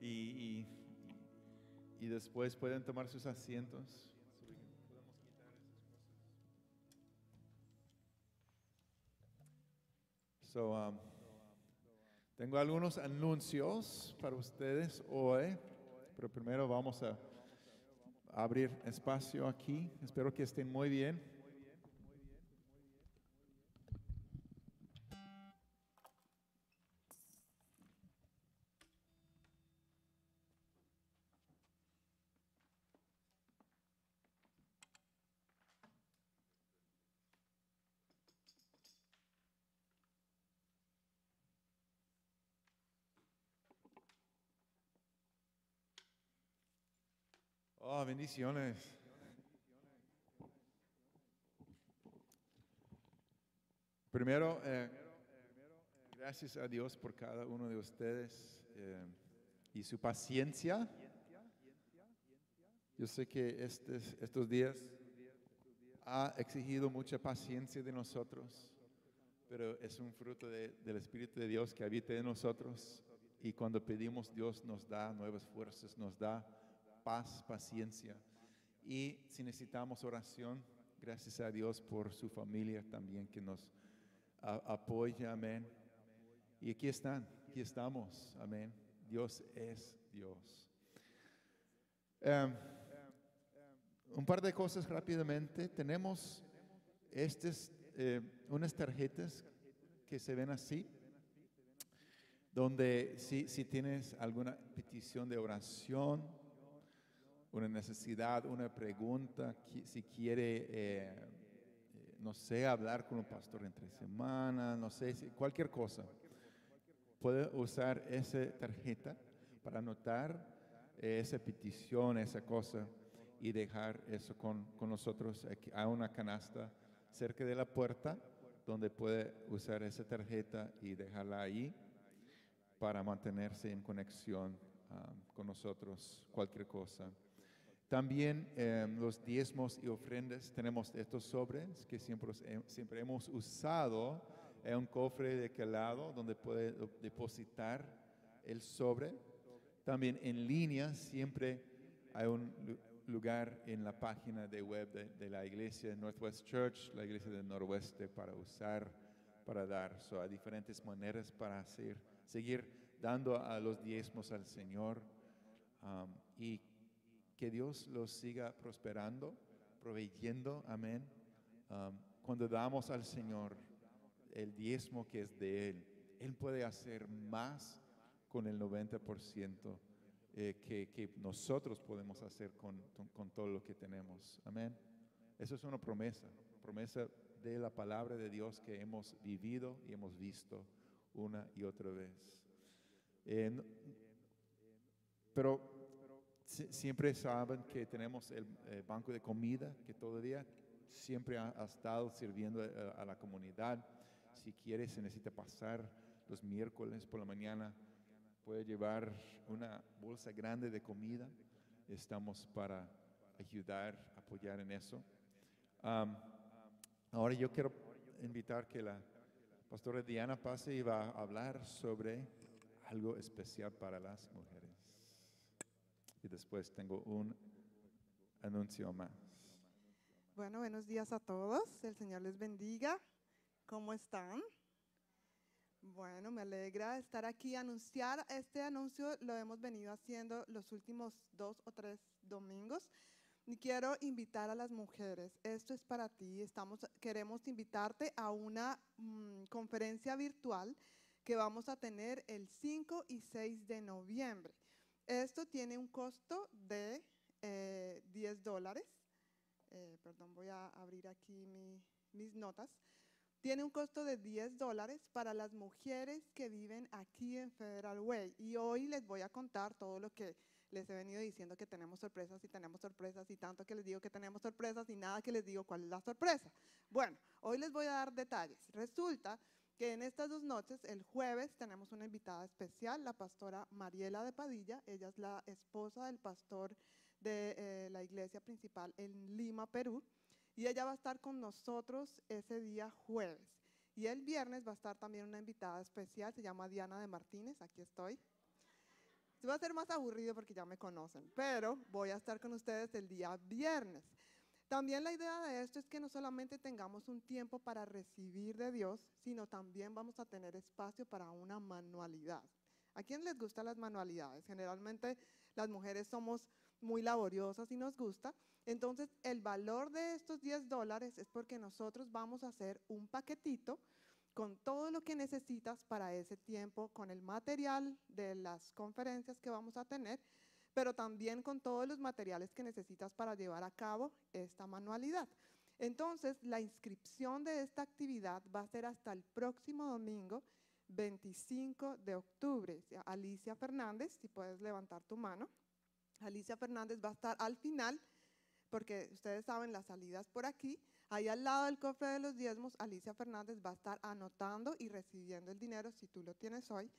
y, y- después pueden tomar sus asientos. So, um, tengo algunos anuncios para ustedes hoy, pero primero vamos a abrir espacio aquí. Espero que estén muy bien. Oh, bendiciones. Primero, eh, gracias a Dios por cada uno de ustedes eh, y su paciencia. Yo sé que estes- estos días ha exigido mucha paciencia de nosotros, pero es un fruto de- del Espíritu de Dios que habita en nosotros y cuando pedimos Dios nos da nuevas fuerzas, nos da paz, paciencia. Y si necesitamos oración, gracias a Dios por su familia también que nos a- apoya, amén. Y aquí están, aquí estamos, amén. Dios es Dios. Em, un par de cosas rápidamente. Tenemos estas, eh, unas tarjetas que se ven así, donde si, si tienes alguna petición de oración, una necesidad, una pregunta, si quiere, eh, no sé, hablar con un pastor entre semana, no sé, cualquier cosa, puede usar esa tarjeta para anotar eh, esa petición, esa cosa, y dejar eso con, con nosotros. Aquí hay una canasta cerca de la puerta donde puede usar esa tarjeta y dejarla ahí para mantenerse en conexión ah, con nosotros, cualquier cosa. También eh, los diezmos y ofrendas, tenemos estos sobres que siempre, siempre hemos usado, es un cofre de aquel lado donde puede depositar el sobre. También en línea siempre hay un lu- lugar en la página de web de, de la iglesia Northwest Church, la iglesia del noroeste, para usar, para dar. So, hay diferentes maneras para hacer, seguir dando a los diezmos al Señor. Um, y que Dios los siga prosperando, proveyendo, amén. Um, cuando damos al Señor el diezmo que es de Él, Él puede hacer más con el 90% eh, que, que nosotros podemos hacer con, con- todo lo que tenemos. Amén. Eso es una promesa, promesa de la palabra de Dios que hemos vivido y hemos visto una y otra vez. Eh, pero siempre saben que tenemos el eh, banco de comida que todavía siempre ha, estado sirviendo eh, a, la comunidad. Si quiere, se necesita pasar los miércoles por la mañana, puede llevar una bolsa grande de comida. Estamos para ayudar, apoyar en eso. Ahora yo quiero invitar que la pastora Diana pase y va a hablar sobre algo especial para las mujeres. Y después tengo un anuncio más. Bueno, buenos días a todos. El Señor les bendiga. ¿Cómo están? Bueno, me alegra estar aquí. Anunciar este anuncio lo hemos venido haciendo los últimos dos o tres domingos. Y quiero invitar a las mujeres. Esto es para ti. Estamos, queremos invitarte a una mm, conferencia virtual que vamos a tener el 5 y 6 de noviembre. Esto tiene un costo de eh, 10 dólares. Eh, perdón, voy a abrir aquí mi- mis notas. Tiene un costo de 10 dólares para las mujeres que viven aquí en Federal Way. Y hoy les voy a contar todo lo que les he venido diciendo que tenemos sorpresas y tenemos sorpresas y tanto que les digo que tenemos sorpresas y nada que les digo cuál es la sorpresa. Bueno, hoy les voy a dar detalles. Resulta que en estas dos noches, el jueves, tenemos una invitada especial, la pastora Mariela de Padilla. Ella es la esposa del pastor de eh, la iglesia principal en Lima, Perú. Y ella va a estar con nosotros ese día jueves. Y el viernes va a estar también una invitada especial, se llama Diana de Martínez, aquí estoy. Va a ser más aburrido porque ya me conocen, pero voy a estar con ustedes el día viernes. También la idea de esto es que no solamente tengamos un tiempo para recibir de Dios, sino también vamos a tener espacio para una manualidad. ¿A quién les gustan las manualidades? Generalmente las mujeres somos muy laboriosas y nos gusta. Entonces, el valor de estos 10 dólares es porque nosotros vamos a hacer un paquetito con todo lo que necesitas para ese tiempo, con el material de las conferencias que vamos a tener, pero también con todos los materiales que necesitas para llevar a cabo esta manualidad. Entonces, la inscripción de esta actividad va a ser hasta el próximo domingo, 25 de octubre. Alicia Fernández, si puedes levantar tu mano. Alicia Fernández va a estar al final, porque ustedes saben las salidas por aquí. Ahí al lado del cofre de los diezmos, Alicia Fernández va a estar anotando y recibiendo el dinero si tú lo tienes hoy.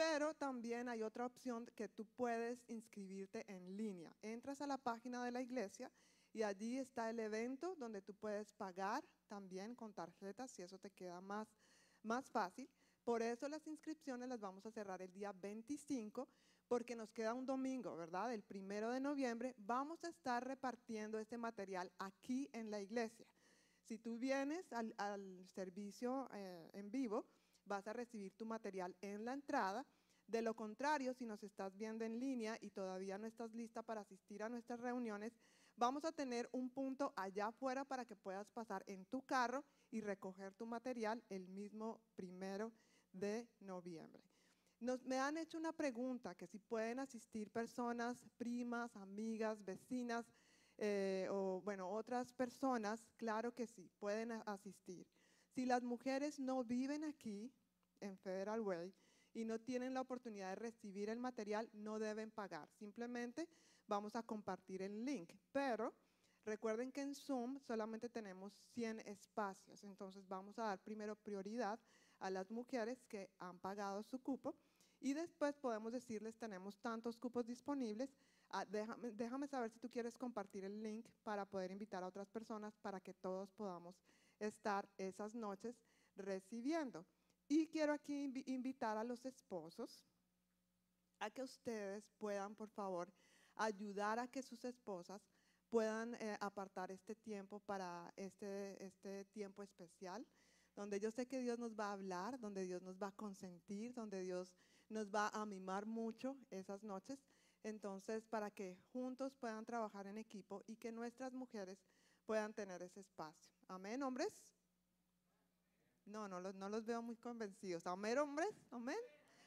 Pero también hay otra opción que tú puedes inscribirte en línea. Entras a la página de la iglesia y allí está el evento donde tú puedes pagar también con tarjetas si eso te queda más, más fácil. Por eso las inscripciones las vamos a cerrar el día 25 porque nos queda un domingo, ¿verdad? El primero de noviembre vamos a estar repartiendo este material aquí en la iglesia. Si tú vienes al, servicio eh, en vivo, vas a recibir tu material en la entrada. De lo contrario, si nos estás viendo en línea y todavía no estás lista para asistir a nuestras reuniones, vamos a tener un punto allá afuera para que puedas pasar en tu carro y recoger tu material el mismo primero de noviembre. Nos, me han hecho una pregunta, que si pueden asistir personas, primas, amigas, vecinas eh, o bueno, otras personas, claro que sí, pueden asistir. Si las mujeres no viven aquí en Federal Way y no tienen la oportunidad de recibir el material, no deben pagar. Simplemente vamos a compartir el link. Pero recuerden que en Zoom solamente tenemos 100 espacios, entonces vamos a dar primero prioridad a las mujeres que han pagado su cupo y después podemos decirles tenemos tantos cupos disponibles, ah, déjame, déjame, saber si tú quieres compartir el link para poder invitar a otras personas para que todos podamos estar esas noches recibiendo. Y quiero aquí invitar a los esposos a que ustedes puedan, por favor, ayudar a que sus esposas puedan eh, apartar este tiempo para este, este tiempo especial, donde yo sé que Dios nos va a hablar, donde Dios nos va a consentir, donde Dios nos va a mimar mucho esas noches. Entonces, para que juntos puedan trabajar en equipo y que nuestras mujeres puedan tener ese espacio. Amén, hombres. No, no los, no los veo muy convencidos. Amén, hombres. Amén.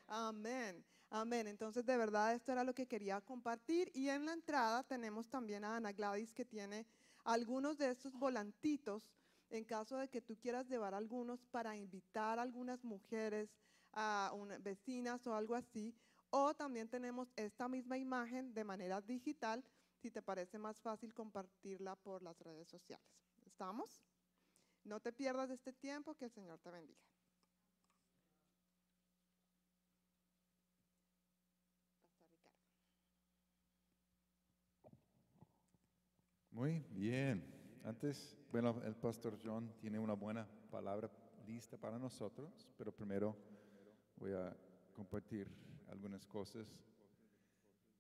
Amén. Amén. Entonces, de verdad, esto era lo que quería compartir. Y en la entrada tenemos también a Ana Gladys que tiene algunos de estos volantitos en caso de que tú quieras llevar algunos para invitar a algunas mujeres a una, vecinas o algo así. O también tenemos esta misma imagen de manera digital, si te parece más fácil compartirla por las redes sociales. ¿Estamos? No te pierdas este tiempo, que el Señor te bendiga. Muy bien. Antes, bueno, el pastor John tiene una buena palabra lista para nosotros, pero primero voy a compartir algunas cosas.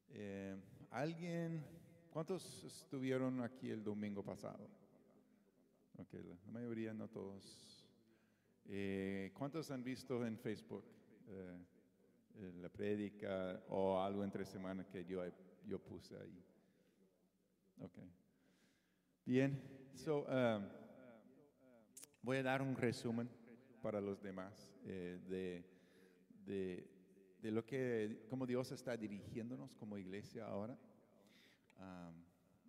Eh, ¿Alguien, cuántos estuvieron aquí el domingo pasado? Ok, la, mayoría, no todos. Eh, ¿Cuántos han visto en Facebook eh, la prédica o algo entre semana que yo, yo puse ahí? Ok. Bien, so, um, voy a dar un resumen para los demás de de, de lo que, como Dios está dirigiéndonos como iglesia ahora.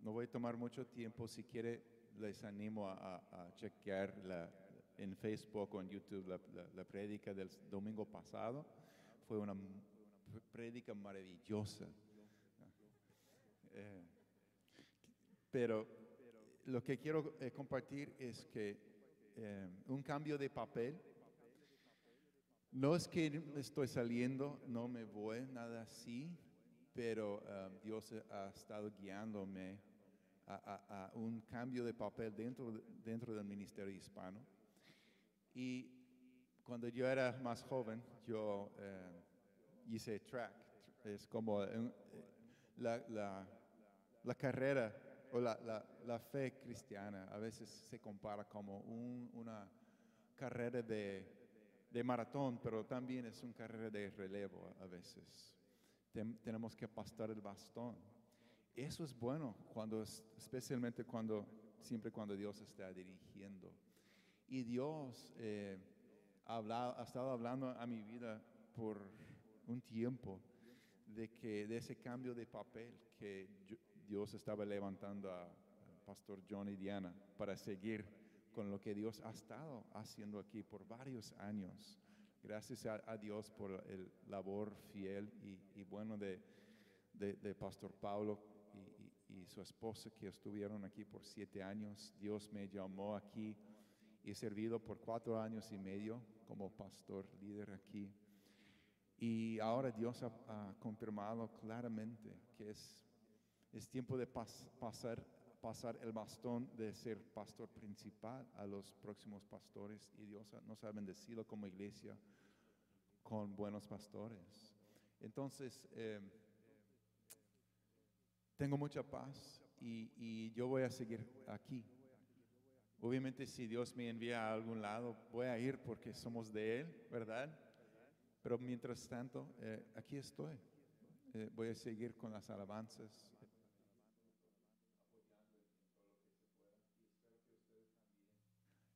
no voy a tomar mucho tiempo, si quiere les animo a, chequear la, en Facebook o en YouTube la, la, prédica del domingo pasado. Fue una prédica maravillosa. Eh, pero lo que quiero eh, compartir es que eh, un cambio de papel no es que estoy saliendo, no me voy, nada así, pero um, Dios ha estado guiándome a, un cambio de papel dentro, dentro del ministerio hispano. Y cuando yo era más joven, yo eh, hice track, Es como eh, la, la- la carrera o la, la- fe cristiana a veces se compara como un- una carrera de, de maratón, pero también es una carrera de relevo a veces. Tenemos que pasar el bastón. Eso es bueno, cuando es- especialmente cuando, siempre cuando Dios está dirigiendo. Y Dios eh, ha, hablado- ha estado hablando a mi vida por un tiempo de que de ese cambio de papel que Dios estaba levantando a, Pastor John y Diana para seguir con lo que Dios ha estado haciendo aquí por varios años. Gracias a, Dios por el labor fiel y, y bueno de, de Pastor Pablo y, su esposa que estuvieron aquí por siete años. Dios me llamó aquí y he servido por cuatro años y medio como pastor líder aquí. Y ahora Dios ha, ha confirmado claramente que es, es tiempo de pas- pasar, pasar el bastón de ser pastor principal a los próximos pastores. Y Dios nos ha bendecido como iglesia con buenos pastores. Entonces, eh, tengo mucha paz y, yo voy a seguir aquí. Obviamente si Dios me envía a algún lado, voy a ir porque somos de Él, ¿verdad? Pero mientras tanto, eh, aquí estoy. Eh, voy a seguir con las alabanzas.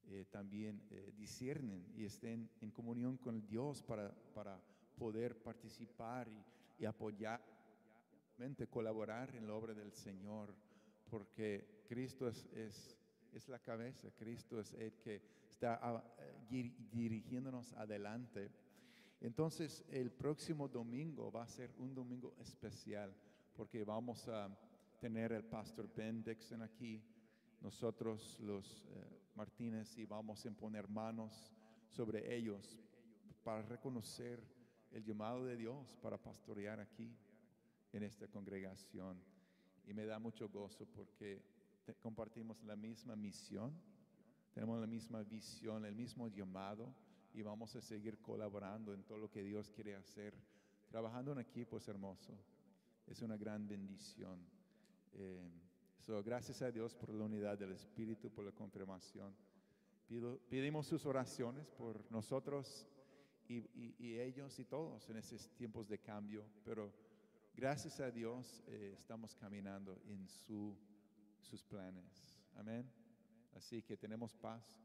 Eh, también disciernen y estén en comunión con Dios para, poder participar y apoyar, mente, colaborar en la obra del Señor, porque Cristo es, es, es la cabeza, Cristo es el que está ah, dirigiéndonos adelante. Entonces, el próximo domingo va a ser un domingo especial porque vamos a tener el pastor Ben Dixon aquí, nosotros los eh, Martínez, y vamos a poner manos sobre ellos para reconocer el llamado de Dios para pastorear aquí en esta congregación. Y me da mucho gozo porque compartimos la misma misión, tenemos la misma visión, el mismo llamado y vamos a seguir colaborando en todo lo que Dios quiere hacer. Trabajando en equipo es hermoso, es una gran bendición. Eh, so, gracias a Dios por la unidad del Espíritu, por la confirmación. Pido, pedimos sus oraciones por nosotros y, y- y ellos y todos en esos tiempos de cambio, pero gracias a Dios eh, estamos caminando en su, sus planes. Amén. Así que tenemos paz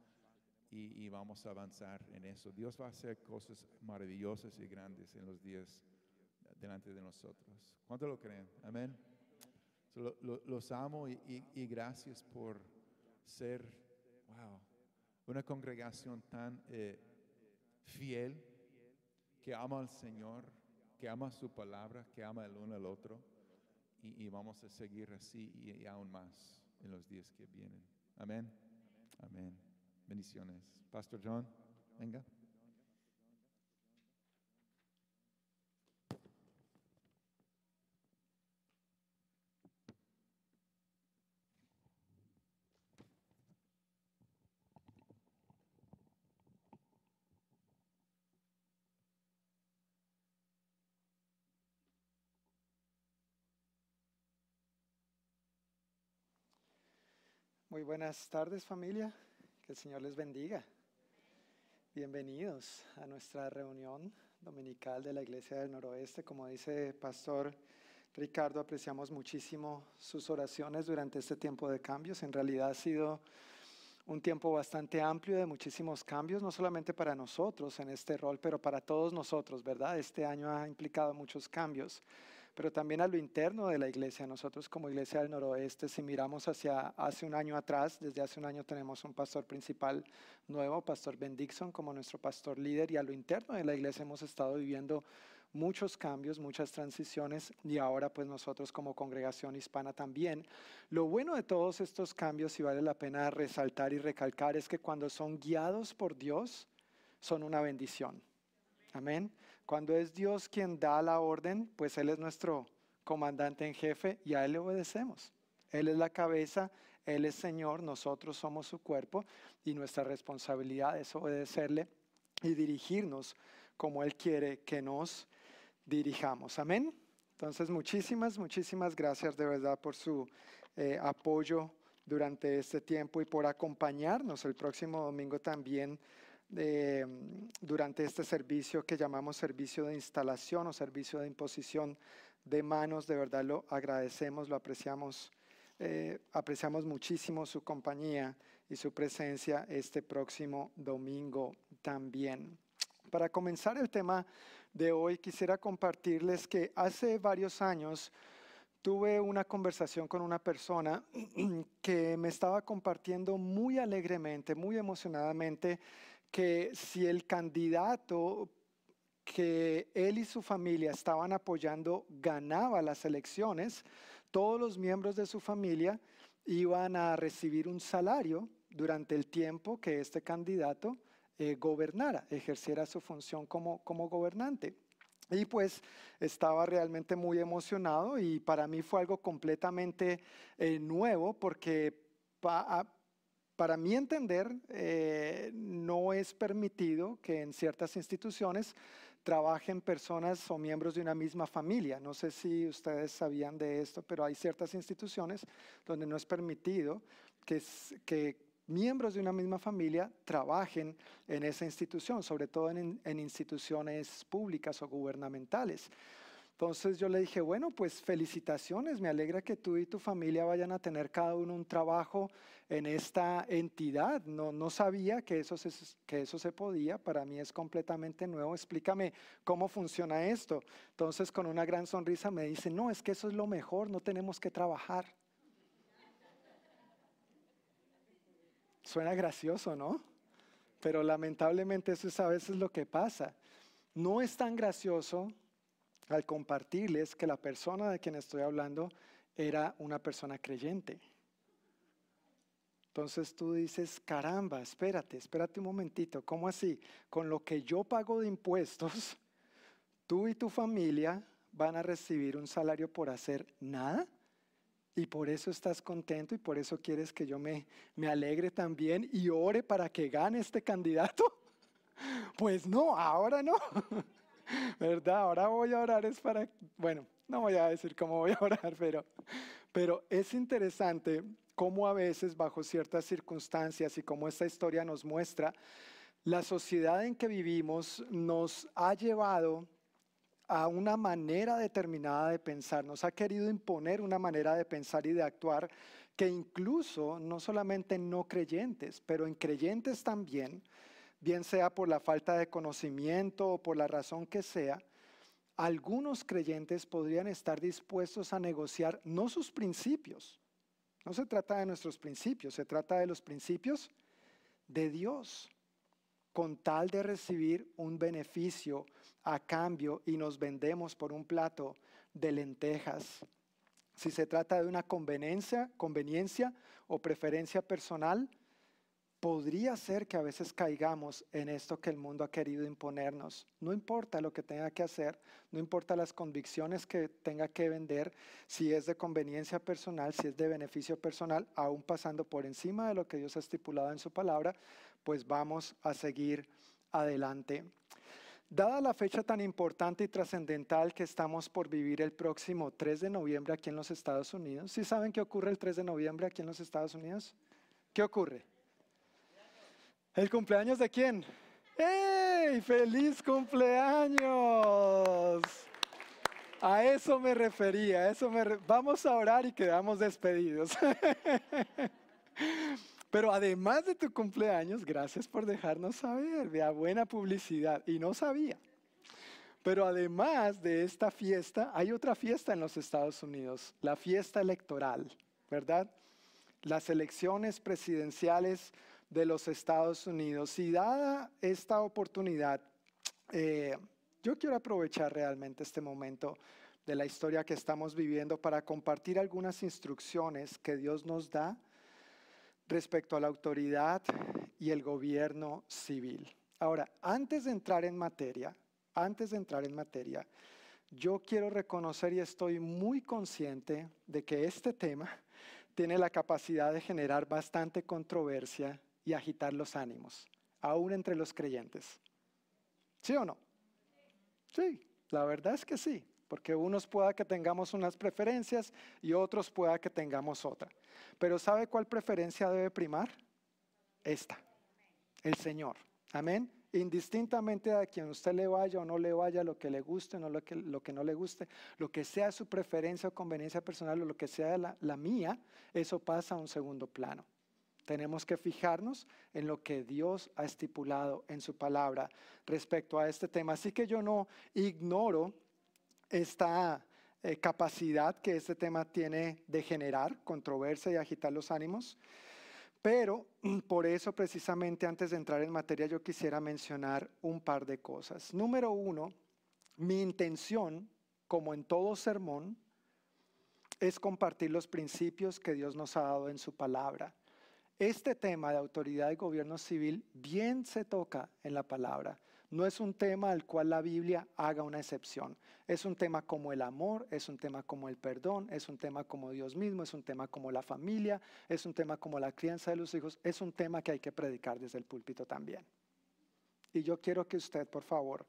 y, vamos a avanzar en eso. Dios va a hacer cosas maravillosas y grandes en los días delante de nosotros. ¿Cuánto lo creen? Amén. Lo- lo- los amo y, y- y gracias por ser, wow, una congregación tan eh, fiel que ama al Señor, que ama su palabra, que ama el uno al otro. Y, y vamos a seguir así y, y aún más en los días que vienen. Amén. Amén. Bendiciones. Pastor John, venga. Muy buenas tardes familia, que el Señor les bendiga. Bienvenidos a nuestra reunión dominical de la Iglesia del Noroeste. Como dice Pastor Ricardo, apreciamos muchísimo sus oraciones durante este tiempo de cambios. En realidad ha sido un tiempo bastante amplio de muchísimos cambios, no solamente para nosotros en este rol, pero para todos nosotros, ¿verdad? Este año ha implicado muchos cambios pero también a lo interno de la iglesia. Nosotros como iglesia del noroeste, si miramos hacia hace un año atrás, desde hace un año tenemos un pastor principal nuevo, Pastor Ben Dixon, como nuestro pastor líder, y a lo interno de la iglesia hemos estado viviendo muchos cambios, muchas transiciones, y ahora pues nosotros como congregación hispana también. Lo bueno de todos estos cambios, y vale la pena resaltar y recalcar, es que cuando son guiados por Dios, son una bendición. Amén. Cuando es Dios quien da la orden, pues Él es nuestro comandante en jefe y a Él le obedecemos. Él es la cabeza, Él es Señor, nosotros somos su cuerpo y nuestra responsabilidad es obedecerle y dirigirnos como Él quiere que nos dirijamos. Amén. Entonces, muchísimas, muchísimas gracias de verdad por su eh, apoyo durante este tiempo y por acompañarnos el próximo domingo también eh, durante este servicio que llamamos servicio de instalación o servicio de imposición de manos. De verdad lo agradecemos, lo apreciamos, eh, apreciamos muchísimo su compañía y su presencia este próximo domingo también. Para comenzar el tema de hoy, quisiera compartirles que hace varios años tuve una conversación con una persona que me estaba compartiendo muy alegremente, muy emocionadamente, que si el candidato que él y su familia estaban apoyando ganaba las elecciones, todos los miembros de su familia iban a recibir un salario durante el tiempo que este candidato eh, gobernara, ejerciera su función como, como gobernante. Y pues estaba realmente muy emocionado y para mí fue algo completamente eh, nuevo porque para mi entender eh, no es permitido que en ciertas instituciones trabajen personas o miembros de una misma familia. No sé si ustedes sabían de esto, pero hay ciertas instituciones donde no es permitido que, que miembros de una misma familia trabajen en esa institución, sobre todo en, instituciones públicas o gubernamentales. Entonces yo le dije, bueno, pues felicitaciones, me alegra que tú y tu familia vayan a tener cada uno un trabajo en esta entidad. No, no sabía que eso, se, que eso se podía, para mí es completamente nuevo. Explícame cómo funciona esto. Entonces con una gran sonrisa me dice, no, es que eso es lo mejor, no tenemos que trabajar. Suena gracioso, ¿no? Pero lamentablemente eso es a veces lo que pasa. No es tan gracioso al compartirles que la persona de quien estoy hablando era una persona creyente. Entonces tú dices, caramba, espérate, espérate un momentito, ¿cómo así? Con lo que yo pago de impuestos, tú y tu familia van a recibir un salario por hacer nada y por eso estás contento y por eso quieres que yo me, me alegre también y ore para que gane este candidato. Pues no, ahora no. ¿Verdad? Ahora voy a orar es para, bueno, no voy a decir cómo voy a orar, pero, pero es interesante cómo a veces bajo ciertas circunstancias y como esta historia nos muestra, la sociedad en que vivimos nos ha llevado a una manera determinada de pensar, nos ha querido imponer una manera de pensar y de actuar que incluso no solamente en no creyentes, pero en creyentes también, bien sea por la falta de conocimiento o por la razón que sea, algunos creyentes podrían estar dispuestos a negociar no sus principios, no se trata de nuestros principios, se trata de los principios de Dios con tal de recibir un beneficio a cambio y nos vendemos por un plato de lentejas. Si se trata de una conveniencia, conveniencia o preferencia personal, podría ser que a veces caigamos en esto que el mundo ha querido imponernos. No importa lo que tenga que hacer, no importa las convicciones que tenga que vender, si es de conveniencia personal, si es de beneficio personal, aún pasando por encima de lo que Dios ha estipulado en su palabra, pues vamos a seguir adelante. Dada la fecha tan importante y trascendental que estamos por vivir el próximo 3 de noviembre aquí en los Estados Unidos, ¿sí saben qué ocurre el 3 de noviembre aquí en los Estados Unidos? ¿Qué ocurre? ¿El cumpleaños de quién? ¡Ey! ¡Feliz cumpleaños! A eso me refería, eso me vamos a orar y quedamos despedidos. Pero además de tu cumpleaños, gracias por dejarnos saber, vea buena publicidad. Y no sabía. Pero además de esta fiesta, hay otra fiesta en los Estados Unidos, la fiesta electoral, ¿verdad? Las elecciones presidenciales de los Estados Unidos. Y dada esta oportunidad, eh, yo quiero aprovechar realmente este momento de la historia que estamos viviendo para compartir algunas instrucciones que Dios nos da respecto a la autoridad y el gobierno civil. Ahora, antes de entrar en materia, antes de entrar en materia, yo quiero reconocer y estoy muy consciente de que este tema tiene la capacidad de generar bastante controversia y agitar los ánimos, aún entre los creyentes. ¿Sí o no? Sí, la verdad es que sí. porque unos pueda que tengamos unas preferencias y otros pueda que tengamos otra. Pero ¿sabe cuál preferencia debe primar? Esta, el Señor. Amén. Indistintamente a quien usted le vaya o no le vaya, lo que le guste, no lo que, no le guste, lo que sea su preferencia o conveniencia personal o lo que sea la mía, eso pasa a un segundo plano. Tenemos que fijarnos en lo que Dios ha estipulado en su palabra respecto a este tema. Así que yo no ignoro esta eh, capacidad que este tema tiene de generar controversia y agitar los ánimos. Pero por eso precisamente antes de entrar en materia yo quisiera mencionar un par de cosas. Número uno, mi intención, como en todo sermón, es compartir los principios que Dios nos ha dado en su palabra. Este tema de autoridad y gobierno civil bien se toca en la palabra. No es un tema al cual la Biblia haga una excepción. Es un tema como el amor, es un tema como el perdón, es un tema como Dios mismo, es un tema como la familia, es un tema como la crianza de los hijos, es un tema que hay que predicar desde el púlpito también. Y yo quiero que usted, por favor,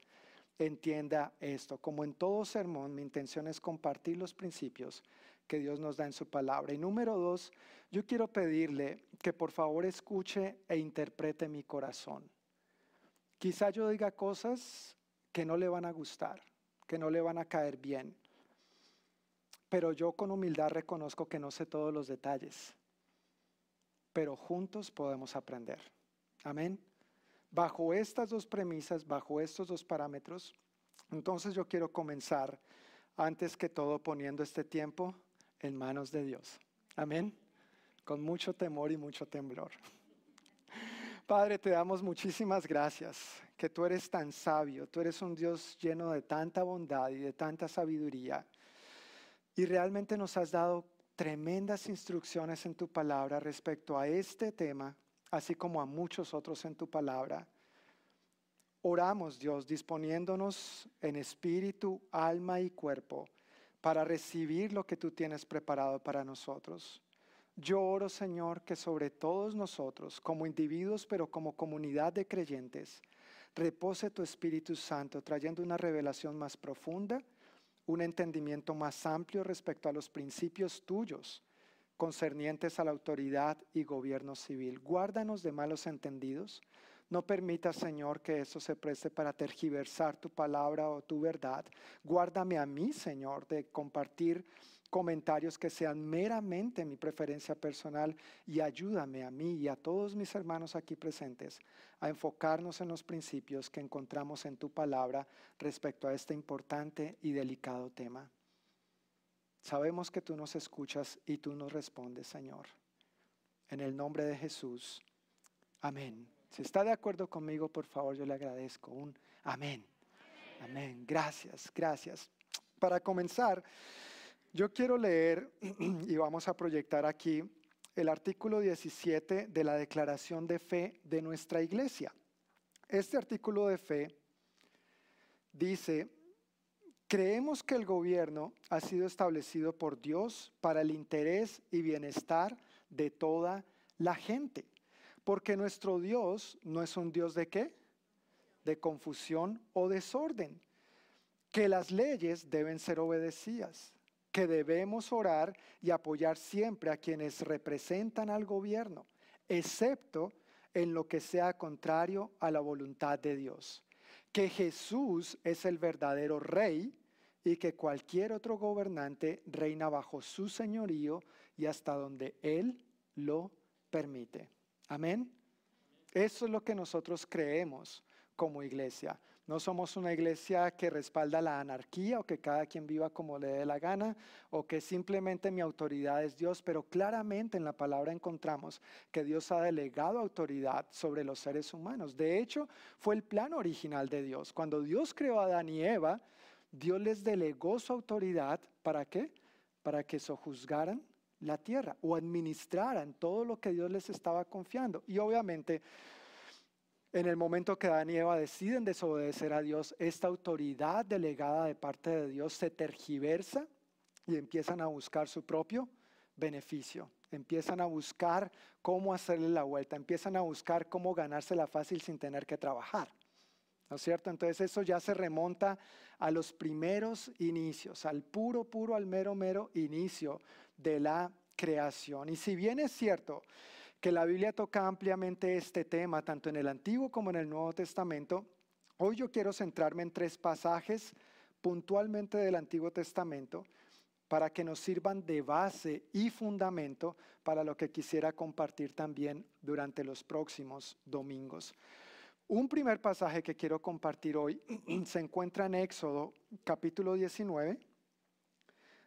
entienda esto. Como en todo sermón, mi intención es compartir los principios que Dios nos da en su palabra. Y número dos, yo quiero pedirle que por favor escuche e interprete mi corazón. Quizá yo diga cosas que no le van a gustar, que no le van a caer bien, pero yo con humildad reconozco que no sé todos los detalles, pero juntos podemos aprender. Amén. Bajo estas dos premisas, bajo estos dos parámetros, entonces yo quiero comenzar antes que todo poniendo este tiempo en manos de Dios. Amén. Con mucho temor y mucho temblor. Padre, te damos muchísimas gracias, que tú eres tan sabio, tú eres un Dios lleno de tanta bondad y de tanta sabiduría. Y realmente nos has dado tremendas instrucciones en tu palabra respecto a este tema, así como a muchos otros en tu palabra. Oramos, Dios, disponiéndonos en espíritu, alma y cuerpo para recibir lo que tú tienes preparado para nosotros. Yo oro, Señor, que sobre todos nosotros, como individuos, pero como comunidad de creyentes, repose tu Espíritu Santo, trayendo una revelación más profunda, un entendimiento más amplio respecto a los principios tuyos concernientes a la autoridad y gobierno civil. Guárdanos de malos entendidos. No permita, Señor, que eso se preste para tergiversar tu palabra o tu verdad. Guárdame a mí, Señor, de compartir comentarios que sean meramente mi preferencia personal y ayúdame a mí y a todos mis hermanos aquí presentes a enfocarnos en los principios que encontramos en tu palabra respecto a este importante y delicado tema. Sabemos que tú nos escuchas y tú nos respondes, Señor. En el nombre de Jesús. Amén. Si está de acuerdo conmigo, por favor, yo le agradezco un amén. Amén. Gracias, gracias. Para comenzar, yo quiero leer y vamos a proyectar aquí el artículo 17 de la Declaración de Fe de nuestra iglesia. Este artículo de fe dice, creemos que el gobierno ha sido establecido por Dios para el interés y bienestar de toda la gente, porque nuestro Dios no es un Dios de qué? De confusión o desorden, que las leyes deben ser obedecidas que debemos orar y apoyar siempre a quienes representan al gobierno, excepto en lo que sea contrario a la voluntad de Dios. Que Jesús es el verdadero rey y que cualquier otro gobernante reina bajo su señorío y hasta donde Él lo permite. Amén. Eso es lo que nosotros creemos como iglesia. No somos una iglesia que respalda la anarquía o que cada quien viva como le dé la gana o que simplemente mi autoridad es Dios, pero claramente en la palabra encontramos que Dios ha delegado autoridad sobre los seres humanos. De hecho, fue el plan original de Dios. Cuando Dios creó a Adán y Eva, Dios les delegó su autoridad para qué? Para que sojuzgaran la tierra o administraran todo lo que Dios les estaba confiando. Y obviamente en el momento que Adán y Eva deciden desobedecer a Dios, esta autoridad delegada de parte de Dios se tergiversa y empiezan a buscar su propio beneficio. Empiezan a buscar cómo hacerle la vuelta, empiezan a buscar cómo ganársela fácil sin tener que trabajar. ¿no es cierto? Entonces eso ya se remonta a los primeros inicios, al puro, puro, al mero, mero inicio de la creación. Y si bien es cierto que la Biblia toca ampliamente este tema, tanto en el Antiguo como en el Nuevo Testamento, hoy yo quiero centrarme en tres pasajes puntualmente del Antiguo Testamento para que nos sirvan de base y fundamento para lo que quisiera compartir también durante los próximos domingos. Un primer pasaje que quiero compartir hoy se encuentra en Éxodo capítulo 19,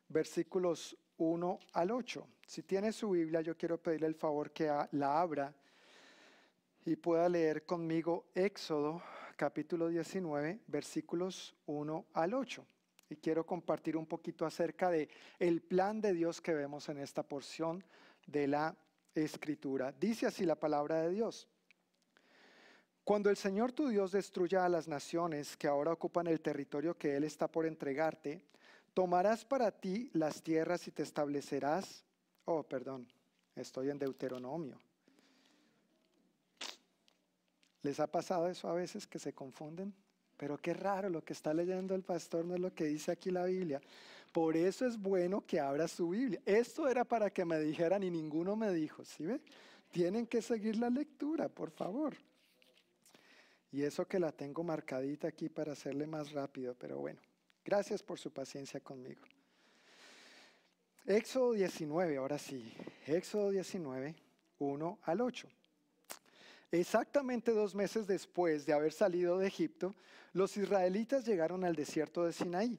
versículos 1 al 8. Si tiene su Biblia, yo quiero pedirle el favor que la abra y pueda leer conmigo Éxodo capítulo 19, versículos 1 al 8. Y quiero compartir un poquito acerca de el plan de Dios que vemos en esta porción de la escritura. Dice así la palabra de Dios. Cuando el Señor tu Dios destruya a las naciones que ahora ocupan el territorio que Él está por entregarte, Tomarás para ti las tierras y te establecerás. Oh, perdón, estoy en Deuteronomio. ¿Les ha pasado eso a veces que se confunden? Pero qué raro, lo que está leyendo el pastor no es lo que dice aquí la Biblia. Por eso es bueno que abra su Biblia. Esto era para que me dijeran y ninguno me dijo, ¿sí ve? Tienen que seguir la lectura, por favor. Y eso que la tengo marcadita aquí para hacerle más rápido, pero bueno. Gracias por su paciencia conmigo. Éxodo 19, ahora sí. Éxodo 19, 1 al 8. Exactamente dos meses después de haber salido de Egipto, los israelitas llegaron al desierto de Sinaí.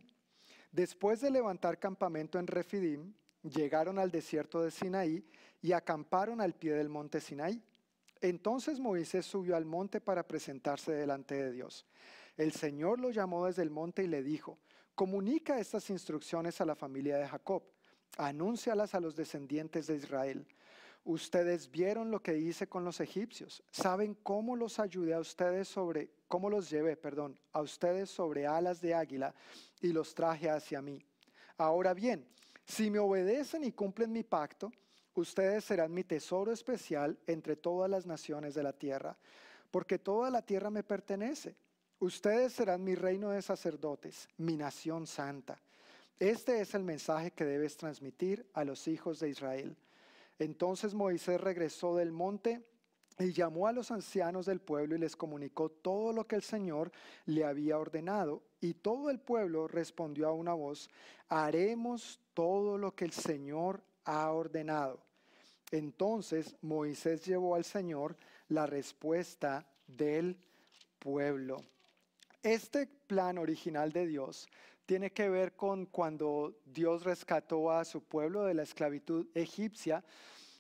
Después de levantar campamento en Refidim, llegaron al desierto de Sinaí y acamparon al pie del monte Sinaí. Entonces Moisés subió al monte para presentarse delante de Dios. El Señor lo llamó desde el monte y le dijo, Comunica estas instrucciones a la familia de Jacob, anúncialas a los descendientes de Israel. Ustedes vieron lo que hice con los egipcios, saben cómo los ayudé a ustedes sobre, cómo los llevé, perdón, a ustedes sobre alas de águila y los traje hacia mí. Ahora bien, si me obedecen y cumplen mi pacto, ustedes serán mi tesoro especial entre todas las naciones de la tierra, porque toda la tierra me pertenece Ustedes serán mi reino de sacerdotes, mi nación santa. Este es el mensaje que debes transmitir a los hijos de Israel. Entonces Moisés regresó del monte y llamó a los ancianos del pueblo y les comunicó todo lo que el Señor le había ordenado. Y todo el pueblo respondió a una voz, haremos todo lo que el Señor ha ordenado. Entonces Moisés llevó al Señor la respuesta del pueblo. Este plan original de Dios tiene que ver con cuando Dios rescató a su pueblo de la esclavitud egipcia.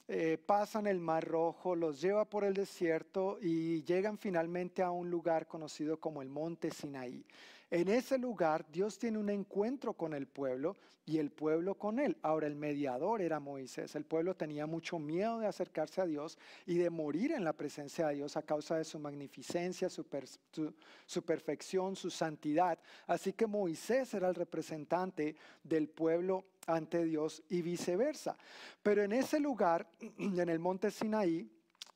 Eh, pasan el Mar Rojo, los lleva por el desierto y llegan finalmente a un lugar conocido como el Monte Sinaí. En ese lugar Dios tiene un encuentro con el pueblo y el pueblo con él. Ahora el mediador era Moisés. El pueblo tenía mucho miedo de acercarse a Dios y de morir en la presencia de Dios a causa de su magnificencia, su, perfección, su santidad. Así que Moisés era el representante del pueblo ante Dios y viceversa. Pero en ese lugar, en el monte Sinaí,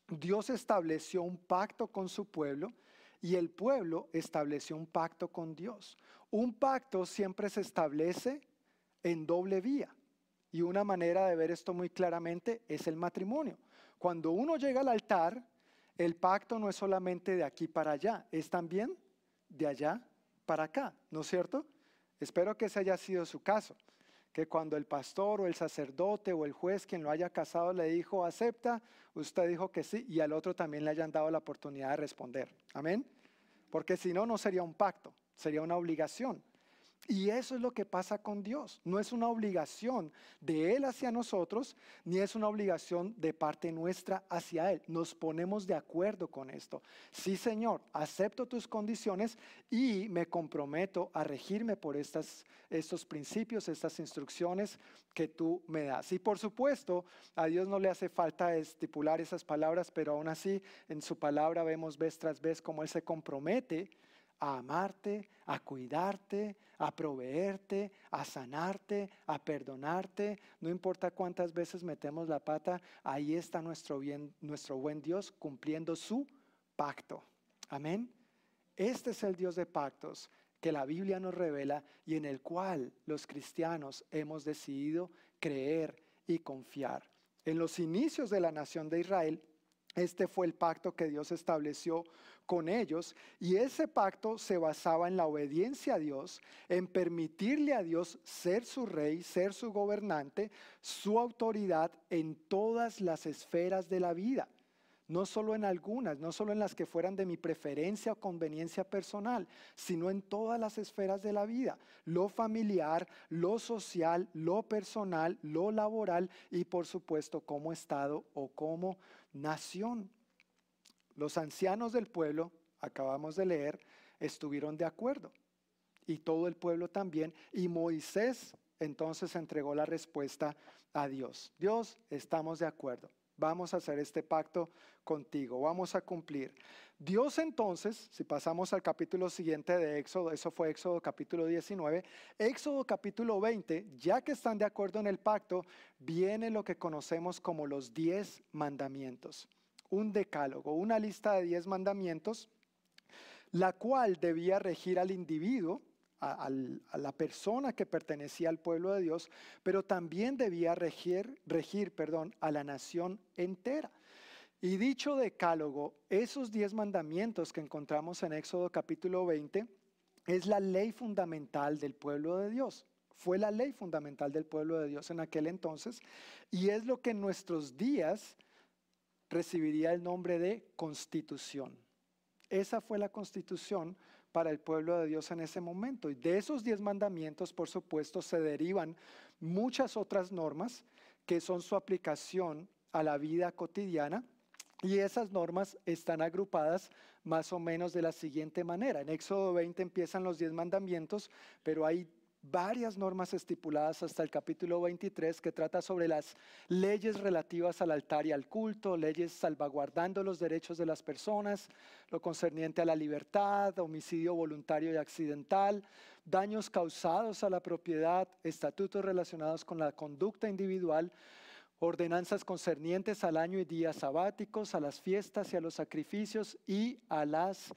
Dios estableció un pacto con su pueblo y el pueblo estableció un pacto con Dios. Un pacto siempre se establece en doble vía. Y una manera de ver esto muy claramente es el matrimonio. Cuando uno llega al altar, el pacto no es solamente de aquí para allá, es también de allá para acá, ¿no es cierto? Espero que ese haya sido su caso, que cuando el pastor o el sacerdote o el juez quien lo haya casado le dijo acepta, usted dijo que sí y al otro también le hayan dado la oportunidad de responder. Amén. Porque si no, no sería un pacto, sería una obligación. Y eso es lo que pasa con Dios. No es una obligación de Él hacia nosotros, ni es una obligación de parte nuestra hacia Él. Nos ponemos de acuerdo con esto. Sí, Señor, acepto tus condiciones y me comprometo a regirme por estas, estos principios, estas instrucciones que tú me das. Y por supuesto, a Dios no le hace falta estipular esas palabras, pero aún así en su palabra vemos vez tras vez cómo Él se compromete a amarte, a cuidarte, a proveerte, a sanarte, a perdonarte. No importa cuántas veces metemos la pata, ahí está nuestro, bien, nuestro buen Dios cumpliendo su pacto. Amén. Este es el Dios de pactos que la Biblia nos revela y en el cual los cristianos hemos decidido creer y confiar. En los inicios de la nación de Israel, este fue el pacto que Dios estableció con ellos y ese pacto se basaba en la obediencia a Dios, en permitirle a Dios ser su rey, ser su gobernante, su autoridad en todas las esferas de la vida no solo en algunas, no solo en las que fueran de mi preferencia o conveniencia personal, sino en todas las esferas de la vida, lo familiar, lo social, lo personal, lo laboral y por supuesto como Estado o como nación. Los ancianos del pueblo, acabamos de leer, estuvieron de acuerdo y todo el pueblo también y Moisés entonces entregó la respuesta a Dios. Dios, estamos de acuerdo. Vamos a hacer este pacto contigo, vamos a cumplir. Dios entonces, si pasamos al capítulo siguiente de Éxodo, eso fue Éxodo capítulo 19, Éxodo capítulo 20, ya que están de acuerdo en el pacto, viene lo que conocemos como los diez mandamientos, un decálogo, una lista de diez mandamientos, la cual debía regir al individuo a, la persona que pertenecía al pueblo de Dios, pero también debía regir, regir perdón, a la nación entera. Y dicho decálogo, esos diez mandamientos que encontramos en Éxodo capítulo 20, es la ley fundamental del pueblo de Dios. Fue la ley fundamental del pueblo de Dios en aquel entonces y es lo que en nuestros días recibiría el nombre de constitución. Esa fue la constitución para el pueblo de Dios en ese momento. Y de esos diez mandamientos, por supuesto, se derivan muchas otras normas que son su aplicación a la vida cotidiana. Y esas normas están agrupadas más o menos de la siguiente manera. En Éxodo 20 empiezan los diez mandamientos, pero hay varias normas estipuladas hasta el capítulo 23 que trata sobre las leyes relativas al altar y al culto, leyes salvaguardando los derechos de las personas, lo concerniente a la libertad, homicidio voluntario y accidental, daños causados a la propiedad, estatutos relacionados con la conducta individual, ordenanzas concernientes al año y días sabáticos, a las fiestas y a los sacrificios y a las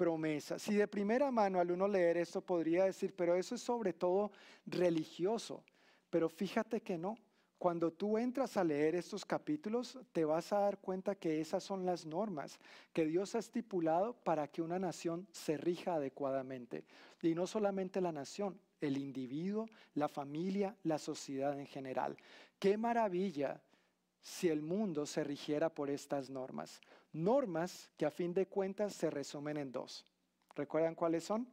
promesas. Si de primera mano al uno leer esto podría decir, pero eso es sobre todo religioso. Pero fíjate que no. Cuando tú entras a leer estos capítulos, te vas a dar cuenta que esas son las normas que Dios ha estipulado para que una nación se rija adecuadamente. Y no solamente la nación, el individuo, la familia, la sociedad en general. Qué maravilla si el mundo se rigiera por estas normas normas que a fin de cuentas se resumen en dos. ¿Recuerdan cuáles son?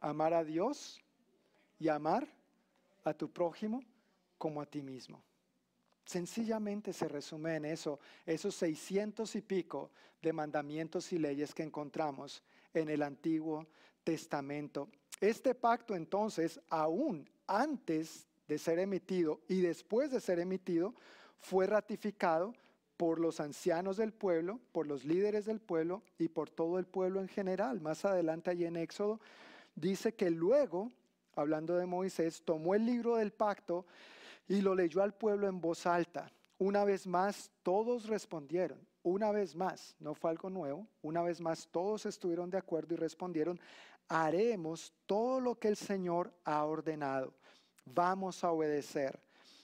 Amar a Dios y amar a tu prójimo como a ti mismo. Sencillamente se resume en eso, esos seiscientos y pico de mandamientos y leyes que encontramos en el Antiguo Testamento. Este pacto entonces, aún antes de ser emitido y después de ser emitido, fue ratificado por los ancianos del pueblo, por los líderes del pueblo y por todo el pueblo en general. Más adelante allí en Éxodo dice que luego, hablando de Moisés, tomó el libro del pacto y lo leyó al pueblo en voz alta. Una vez más, todos respondieron. Una vez más, no fue algo nuevo, una vez más todos estuvieron de acuerdo y respondieron, haremos todo lo que el Señor ha ordenado. Vamos a obedecer.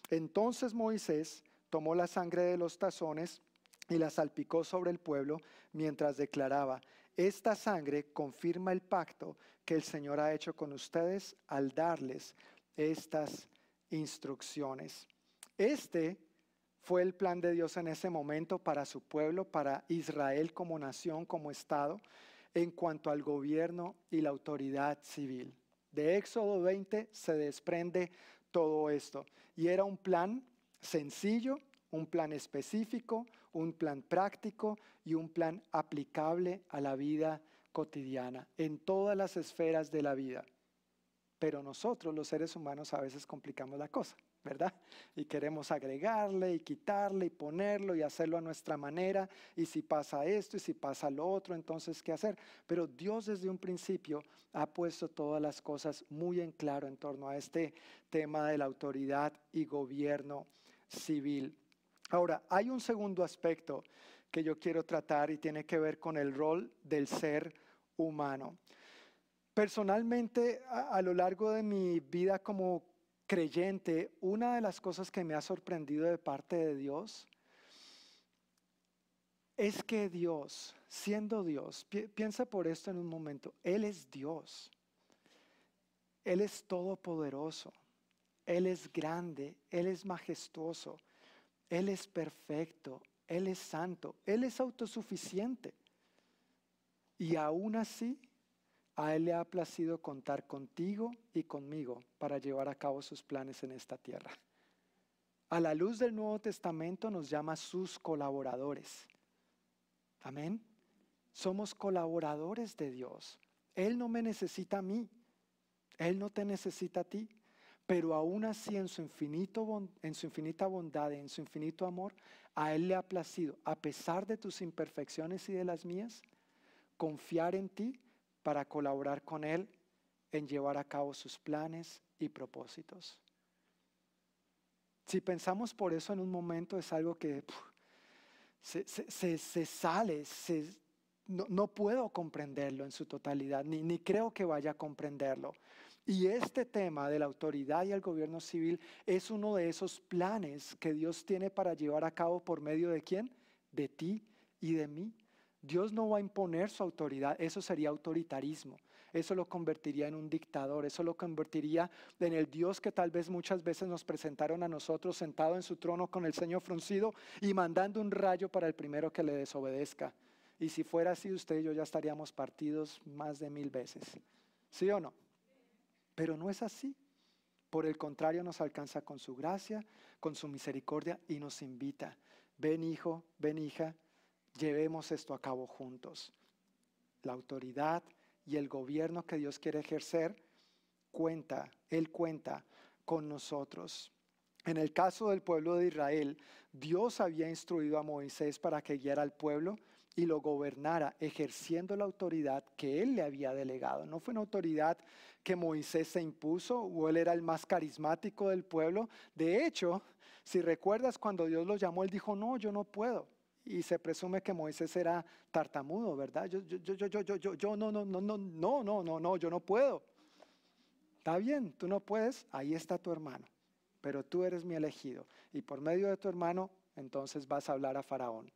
Entonces Moisés tomó la sangre de los tazones y la salpicó sobre el pueblo mientras declaraba, esta sangre confirma el pacto que el Señor ha hecho con ustedes al darles estas instrucciones. Este fue el plan de Dios en ese momento para su pueblo, para Israel como nación, como Estado, en cuanto al gobierno y la autoridad civil. De Éxodo 20 se desprende todo esto. Y era un plan sencillo, un plan específico, un plan práctico y un plan aplicable a la vida cotidiana, en todas las esferas de la vida. Pero nosotros, los seres humanos, a veces complicamos la cosa, ¿verdad? Y queremos agregarle y quitarle y ponerlo y hacerlo a nuestra manera. Y si pasa esto y si pasa lo otro, entonces, ¿qué hacer? Pero Dios desde un principio ha puesto todas las cosas muy en claro en torno a este tema de la autoridad y gobierno civil. Ahora, hay un segundo aspecto que yo quiero tratar y tiene que ver con el rol del ser humano. Personalmente, a, lo largo de mi vida como creyente, una de las cosas que me ha sorprendido de parte de Dios es que Dios, siendo Dios, piensa por esto en un momento, Él es Dios, Él es todopoderoso, Él es grande, Él es majestuoso, Él es perfecto, Él es santo, Él es autosuficiente. Y aún así, a Él le ha placido contar contigo y conmigo para llevar a cabo sus planes en esta tierra. A la luz del Nuevo Testamento nos llama sus colaboradores. Amén. Somos colaboradores de Dios. Él no me necesita a mí. Él no te necesita a ti. Pero aún así en su, infinito, en su infinita bondad, en su infinito amor, a Él le ha placido, a pesar de tus imperfecciones y de las mías, confiar en ti para colaborar con Él en llevar a cabo sus planes y propósitos. Si pensamos por eso en un momento es algo que se, sale, no, puedo comprenderlo en su totalidad, ni, ni creo que vaya a comprenderlo. Y este tema de la autoridad y el gobierno civil es uno de esos planes que Dios tiene para llevar a cabo por medio de quién? De ti y de mí. Dios no va a imponer su autoridad, eso sería autoritarismo. Eso lo convertiría en un dictador, eso lo convertiría en el Dios que tal vez muchas veces nos presentaron a nosotros sentado en su trono con el ceño fruncido y mandando un rayo para el primero que le desobedezca. Y si fuera así, usted y yo ya estaríamos partidos más de mil veces. ¿Sí o no? Pero no es así. Por el contrario, nos alcanza con su gracia, con su misericordia y nos invita. Ven hijo, ven hija, llevemos esto a cabo juntos. La autoridad y el gobierno que Dios quiere ejercer cuenta, Él cuenta con nosotros. En el caso del pueblo de Israel, Dios había instruido a Moisés para que guiara al pueblo y lo gobernara, ejerciendo la autoridad que él le había delegado. No fue una autoridad que Moisés se impuso o él era el más carismático del pueblo. De hecho, si recuerdas cuando Dios lo llamó, él dijo, no, yo no puedo y se presume que Moisés era tartamudo, ¿verdad? Yo, yo, yo, yo, yo, yo, yo, no, no, no, no, no, no, no, yo no puedo. Está bien, tú no puedes, ahí está tu hermano, pero tú eres mi elegido y por medio de tu hermano, entonces vas a hablar a Faraón.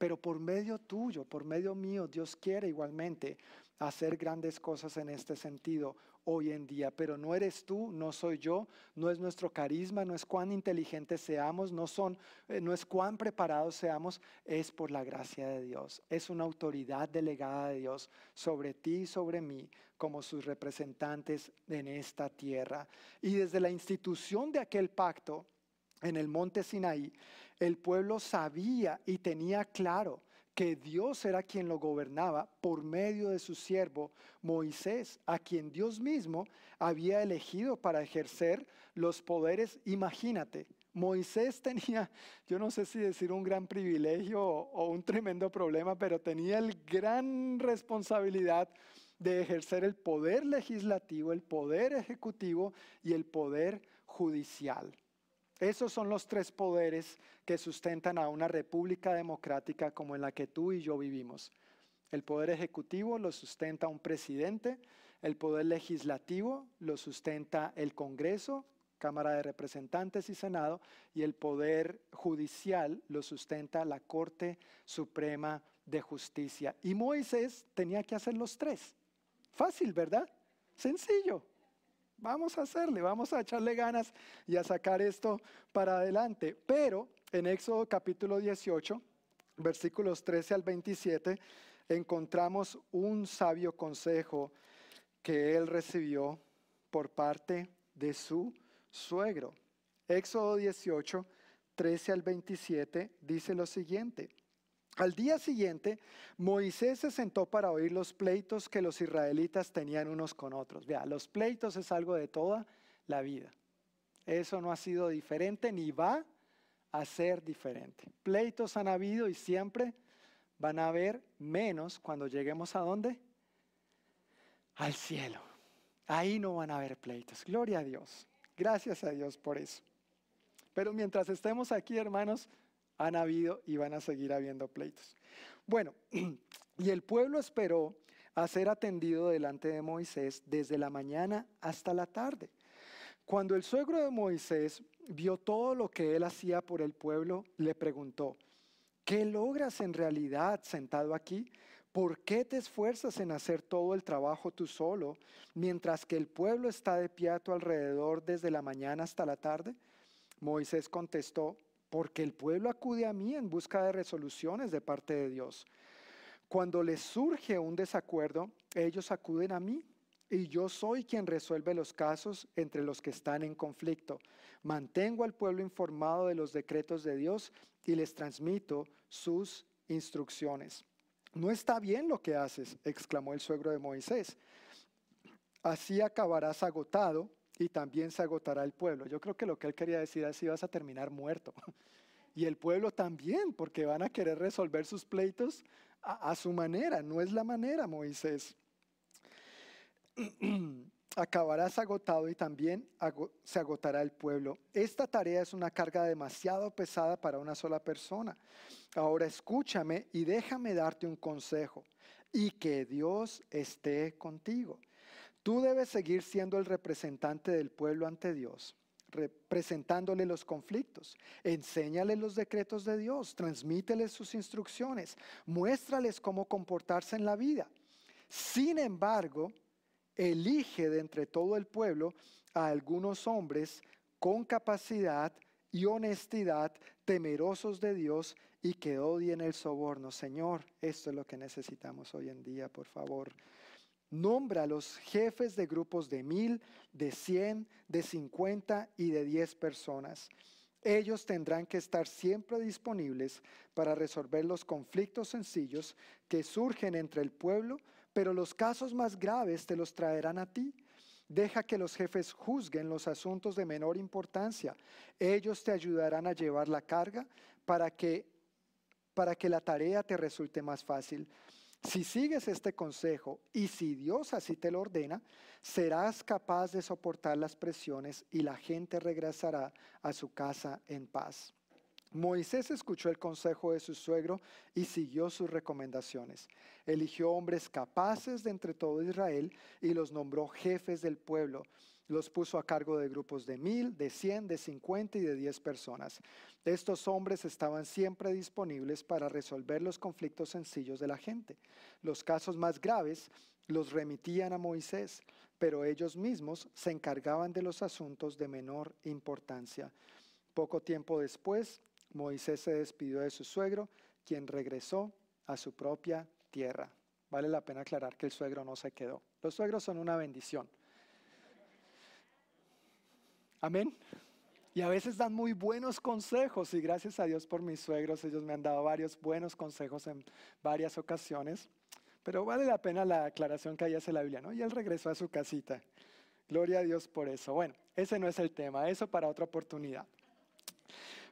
Pero por medio tuyo, por medio mío, Dios quiere igualmente hacer grandes cosas en este sentido hoy en día, pero no eres tú, no soy yo, no es nuestro carisma, no es cuán inteligentes seamos, no, son, eh, no es cuán preparados seamos, es por la gracia de Dios. Es una autoridad delegada de Dios sobre ti y sobre mí como sus representantes en esta tierra. Y desde la institución de aquel pacto en el monte Sinaí, el pueblo sabía y tenía claro que Dios era quien lo gobernaba por medio de su siervo Moisés, a quien Dios mismo había elegido para ejercer los poderes. Imagínate, Moisés tenía, yo no sé si decir un gran privilegio o, un tremendo problema, pero tenía el gran responsabilidad de ejercer el poder legislativo, el poder ejecutivo y el poder judicial. Esos son los tres poderes que sustentan a una república democrática como en la que tú y yo vivimos. El poder ejecutivo lo sustenta un presidente, el poder legislativo lo sustenta el Congreso, Cámara de Representantes y Senado, y el poder judicial lo sustenta la Corte Suprema de Justicia. Y Moisés tenía que hacer los tres. Fácil, ¿verdad? Sencillo. Vamos a hacerle, vamos a echarle ganas y a sacar esto para adelante. Pero en Éxodo capítulo 18, versículos 13 al 27, encontramos un sabio consejo que él recibió por parte de su suegro. Éxodo 18, 13 al 27 dice lo siguiente. Al día siguiente, Moisés se sentó para oír los pleitos que los israelitas tenían unos con otros. Vea, los pleitos es algo de toda la vida. Eso no ha sido diferente ni va a ser diferente. Pleitos han habido y siempre van a haber menos cuando lleguemos a dónde? Al cielo. Ahí no van a haber pleitos. Gloria a Dios. Gracias a Dios por eso. Pero mientras estemos aquí, hermanos, Han habido y van a seguir habiendo pleitos. Bueno, y el pueblo esperó a ser atendido delante de Moisés desde la mañana hasta la tarde. Cuando el suegro de Moisés vio todo lo que él hacía por el pueblo, le preguntó, ¿qué logras en realidad sentado aquí? ¿Por qué te esfuerzas en hacer todo el trabajo tú solo, mientras que el pueblo está de pie a tu alrededor desde la mañana hasta la tarde? Moisés contestó, porque el pueblo acude a mí en busca de resoluciones de parte de Dios. Cuando les surge un desacuerdo, ellos acuden a mí y yo soy quien resuelve los casos entre los que están en conflicto. Mantengo al pueblo informado de los decretos de Dios y les transmito sus instrucciones. No está bien lo que haces, exclamó el suegro de Moisés. Así acabarás agotado y también se agotará el pueblo. Yo creo que lo que él quería decir es así vas a terminar muerto. Y el pueblo también, porque van a querer resolver sus pleitos a su manera, no es la manera, Moisés. acabarás agotado y también se agotará el pueblo. Esta tarea es una carga demasiado pesada para una sola persona. Ahora escúchame y déjame darte un consejo y que Dios esté contigo. Tú debes seguir siendo el representante del pueblo ante Dios, representándole los conflictos. Enséñale los decretos de Dios, transmíteles sus instrucciones, muéstrales cómo comportarse en la vida. Sin embargo, elige de entre todo el pueblo a algunos hombres con capacidad y honestidad, temerosos de Dios y que odien el soborno. Señor, esto es lo que necesitamos hoy en día, por favor. Nombra a los jefes de grupos de mil, de cien, de cincuenta y de diez personas. Ellos tendrán que estar siempre disponibles para resolver los conflictos sencillos que surgen entre el pueblo pero los casos más graves te los traerán a ti. Deja que los jefes juzguen los asuntos de menor importancia. Ellos te ayudarán a llevar la carga para que, para que la tarea te resulte más fácil. Si sigues este consejo y si Dios así te lo ordena, serás capaz de soportar las presiones y la gente regresará a su casa en paz. Moisés escuchó el consejo de su suegro y siguió sus recomendaciones. Eligió hombres capaces de entre todo Israel y los nombró jefes del pueblo. Los puso a cargo de grupos de mil, de cien, de cincuenta y de diez personas. Estos hombres estaban siempre disponibles para resolver los conflictos sencillos de la gente. Los casos más graves los remitían a Moisés, pero ellos mismos se encargaban de los asuntos de menor importancia. Poco tiempo después, Moisés se despidió de su suegro, quien regresó a su propia tierra. Vale la pena aclarar que el suegro no se quedó. Los suegros son una bendición. Amén. Y a veces dan muy buenos consejos y gracias a Dios por mis suegros, ellos me han dado varios buenos consejos en varias ocasiones. Pero vale la pena la aclaración que hay hace la Biblia, ¿no? Y él regresó a su casita. Gloria a Dios por eso. Bueno, ese no es el tema, eso para otra oportunidad.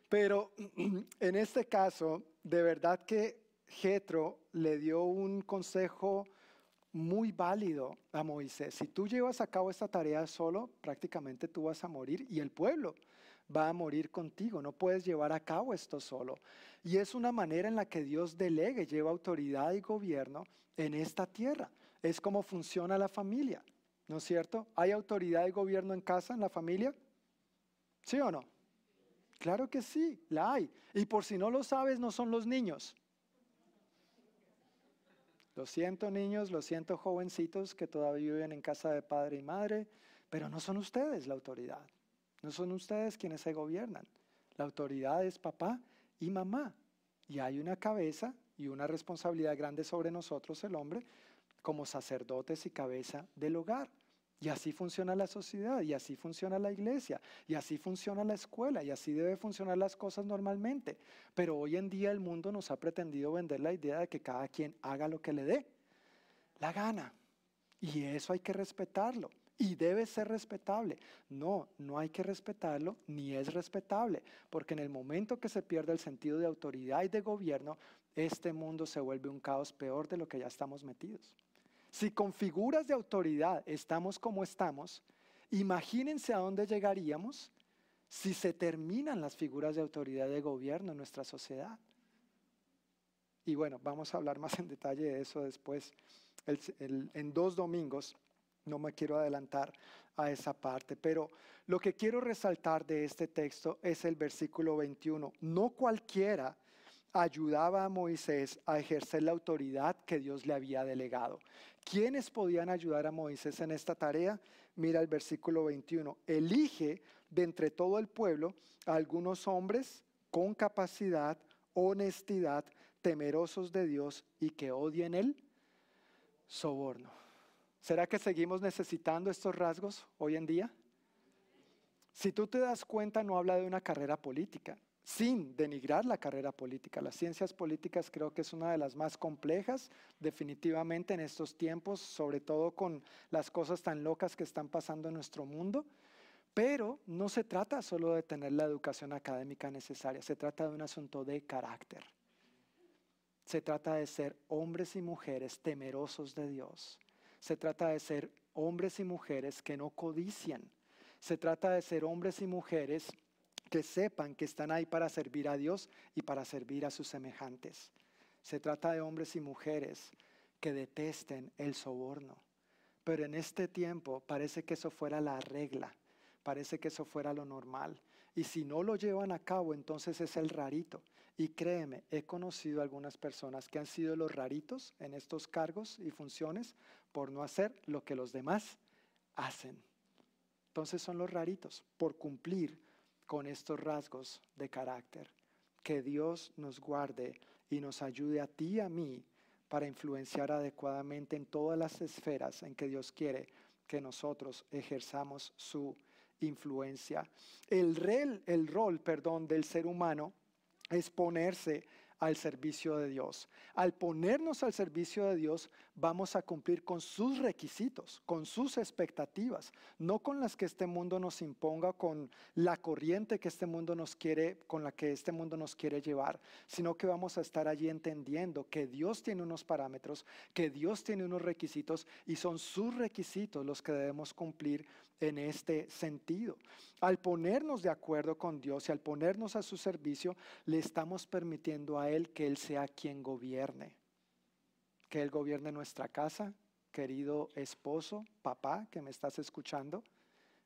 Pero en este caso, de verdad que Jetro le dio un consejo muy válido a Moisés. Si tú llevas a cabo esta tarea solo, prácticamente tú vas a morir y el pueblo va a morir contigo. No puedes llevar a cabo esto solo. Y es una manera en la que Dios delegue, lleva autoridad y gobierno en esta tierra. Es como funciona la familia, ¿no es cierto? ¿Hay autoridad y gobierno en casa, en la familia? ¿Sí o no? Claro que sí, la hay. Y por si no lo sabes, no son los niños. Lo siento niños, lo siento jovencitos que todavía viven en casa de padre y madre, pero no son ustedes la autoridad. No son ustedes quienes se gobiernan. La autoridad es papá y mamá. Y hay una cabeza y una responsabilidad grande sobre nosotros, el hombre, como sacerdotes y cabeza del hogar. Y así funciona la sociedad, y así funciona la iglesia, y así funciona la escuela, y así debe funcionar las cosas normalmente. Pero hoy en día el mundo nos ha pretendido vender la idea de que cada quien haga lo que le dé la gana. Y eso hay que respetarlo. Y debe ser respetable. No, no hay que respetarlo, ni es respetable, porque en el momento que se pierde el sentido de autoridad y de gobierno, este mundo se vuelve un caos peor de lo que ya estamos metidos. Si con figuras de autoridad estamos como estamos, imagínense a dónde llegaríamos si se terminan las figuras de autoridad de gobierno en nuestra sociedad? Y bueno, vamos a hablar más en detalle de eso después. en dos domingos, no me quiero adelantar a esa parte, pero lo que quiero resaltar de este texto es el versículo 21. No cualquiera ayudaba a Moisés a ejercer la autoridad que Dios le había delegado. ¿Quiénes podían ayudar a Moisés en esta tarea? Mira el versículo 21. Elige de entre todo el pueblo a algunos hombres con capacidad, honestidad, temerosos de Dios y que odien el soborno. ¿Será que seguimos necesitando estos rasgos hoy en día? Si tú te das cuenta, no habla de una carrera política, sin denigrar la carrera política. Las ciencias políticas creo que es una de las más complejas, definitivamente en estos tiempos, sobre todo con las cosas tan locas que están pasando en nuestro mundo. Pero no se trata solo de tener la educación académica necesaria, se trata de un asunto de carácter. Se trata de ser hombres y mujeres temerosos de Dios. Se trata de ser hombres y mujeres que no codician. Se trata de ser hombres y mujeres que sepan que están ahí para servir a Dios y para servir a sus semejantes. Se trata de hombres y mujeres que detesten el soborno. Pero en este tiempo parece que eso fuera la regla, parece que eso fuera lo normal. Y si no lo llevan a cabo, entonces es el rarito. Y créeme, he conocido algunas personas que han sido los raritos en estos cargos y funciones por no hacer lo que los demás hacen. Entonces son los raritos por cumplir con estos rasgos de carácter. Que Dios nos guarde y nos ayude a ti y a mí para influenciar adecuadamente en todas las esferas en que Dios quiere que nosotros ejerzamos su influencia. El, el rol perdón, del ser humano es ponerse al servicio de Dios. Al ponernos al servicio de Dios, vamos a cumplir con sus requisitos, con sus expectativas, no con las que este mundo nos imponga, con la corriente que este mundo nos quiere, con la que este mundo nos quiere llevar, sino que vamos a estar allí entendiendo que Dios tiene unos parámetros, que Dios tiene unos requisitos y son sus requisitos los que debemos cumplir en este sentido. Al ponernos de acuerdo con Dios y al ponernos a su servicio, le estamos permitiendo a Él que Él sea quien gobierne que Él gobierne nuestra casa, querido esposo, papá que me estás escuchando.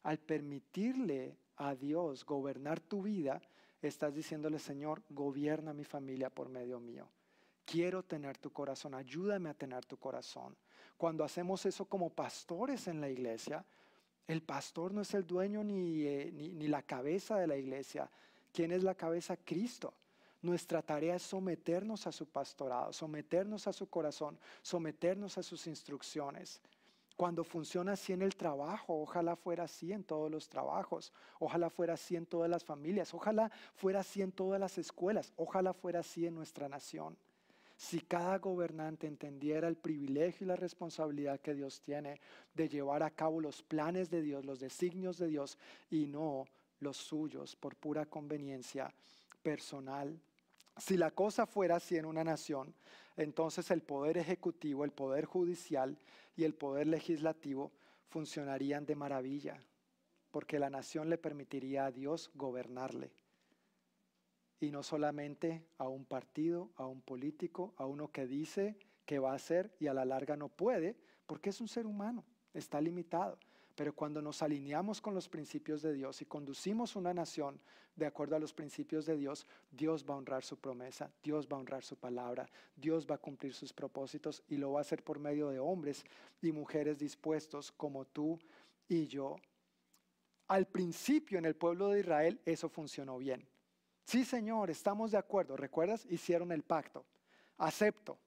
Al permitirle a Dios gobernar tu vida, estás diciéndole, Señor, gobierna mi familia por medio mío. Quiero tener tu corazón, ayúdame a tener tu corazón. Cuando hacemos eso como pastores en la iglesia, el pastor no es el dueño ni, eh, ni, la cabeza de la iglesia. ¿Quién es la cabeza? Cristo. Nuestra tarea es someternos a su pastorado, someternos a su corazón, someternos a sus instrucciones. Cuando funciona así en el trabajo, ojalá fuera así en todos los trabajos, ojalá fuera así en todas las familias, ojalá fuera así en todas las escuelas, ojalá fuera así en nuestra nación. Si cada gobernante entendiera el privilegio y la responsabilidad que Dios tiene de llevar a cabo los planes de Dios, los designios de Dios y no los suyos por pura conveniencia personal, si la cosa fuera así en una nación, entonces el poder ejecutivo, el poder judicial y el poder legislativo funcionarían de maravilla, porque la nación le permitiría a Dios gobernarle. Y no solamente a un partido, a un político, a uno que dice que va a hacer y a la larga no puede, porque es un ser humano, está limitado. Pero cuando nos alineamos con los principios de Dios y conducimos una nación de acuerdo a los principios de Dios, Dios va a honrar su promesa, Dios va a honrar su palabra, Dios va a cumplir sus propósitos y lo va a hacer por medio de hombres y mujeres dispuestos como tú y yo. Al principio en el pueblo de Israel eso funcionó bien. Sí, Señor, estamos de acuerdo. ¿Recuerdas? Hicieron el pacto. Acepto.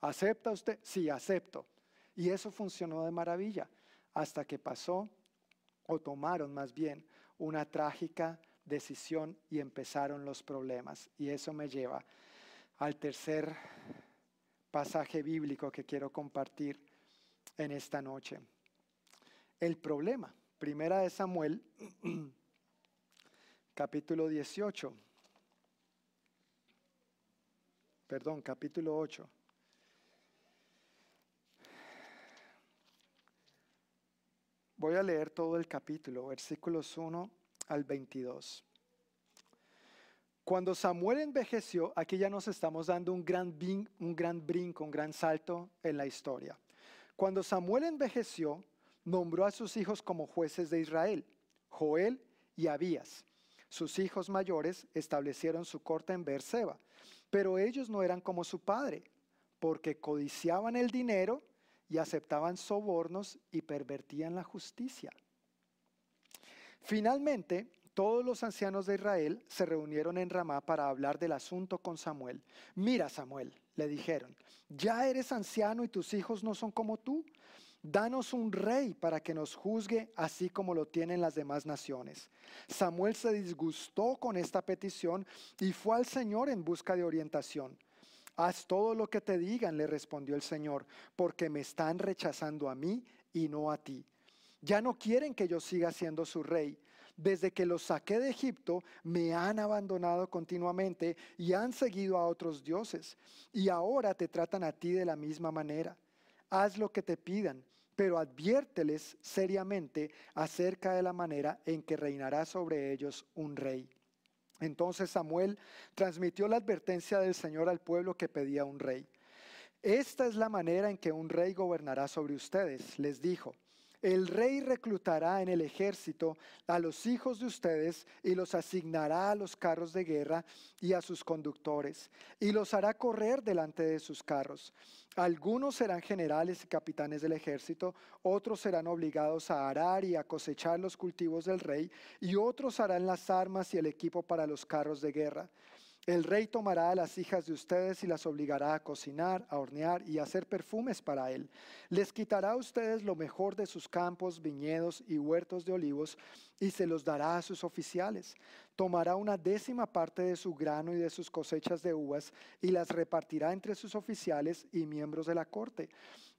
¿Acepta usted? Sí, acepto. Y eso funcionó de maravilla hasta que pasó, o tomaron más bien, una trágica decisión y empezaron los problemas. Y eso me lleva al tercer pasaje bíblico que quiero compartir en esta noche. El problema, primera de Samuel, capítulo 18, perdón, capítulo 8. Voy a leer todo el capítulo, versículos 1 al 22. Cuando Samuel envejeció, aquí ya nos estamos dando un gran, un gran brinco, un gran salto en la historia. Cuando Samuel envejeció, nombró a sus hijos como jueces de Israel, Joel y Abías. Sus hijos mayores establecieron su corte en Beerseba, pero ellos no eran como su padre, porque codiciaban el dinero y aceptaban sobornos y pervertían la justicia. Finalmente, todos los ancianos de Israel se reunieron en Ramá para hablar del asunto con Samuel. Mira, Samuel, le dijeron, ya eres anciano y tus hijos no son como tú. Danos un rey para que nos juzgue así como lo tienen las demás naciones. Samuel se disgustó con esta petición y fue al Señor en busca de orientación. Haz todo lo que te digan, le respondió el Señor, porque me están rechazando a mí y no a ti. Ya no quieren que yo siga siendo su rey. Desde que los saqué de Egipto, me han abandonado continuamente y han seguido a otros dioses. Y ahora te tratan a ti de la misma manera. Haz lo que te pidan, pero adviérteles seriamente acerca de la manera en que reinará sobre ellos un rey. Entonces Samuel transmitió la advertencia del Señor al pueblo que pedía un rey. Esta es la manera en que un rey gobernará sobre ustedes, les dijo. El rey reclutará en el ejército a los hijos de ustedes y los asignará a los carros de guerra y a sus conductores, y los hará correr delante de sus carros. Algunos serán generales y capitanes del ejército, otros serán obligados a arar y a cosechar los cultivos del rey, y otros harán las armas y el equipo para los carros de guerra. El rey tomará a las hijas de ustedes y las obligará a cocinar, a hornear y a hacer perfumes para él. Les quitará a ustedes lo mejor de sus campos, viñedos y huertos de olivos y se los dará a sus oficiales. Tomará una décima parte de su grano y de sus cosechas de uvas y las repartirá entre sus oficiales y miembros de la corte.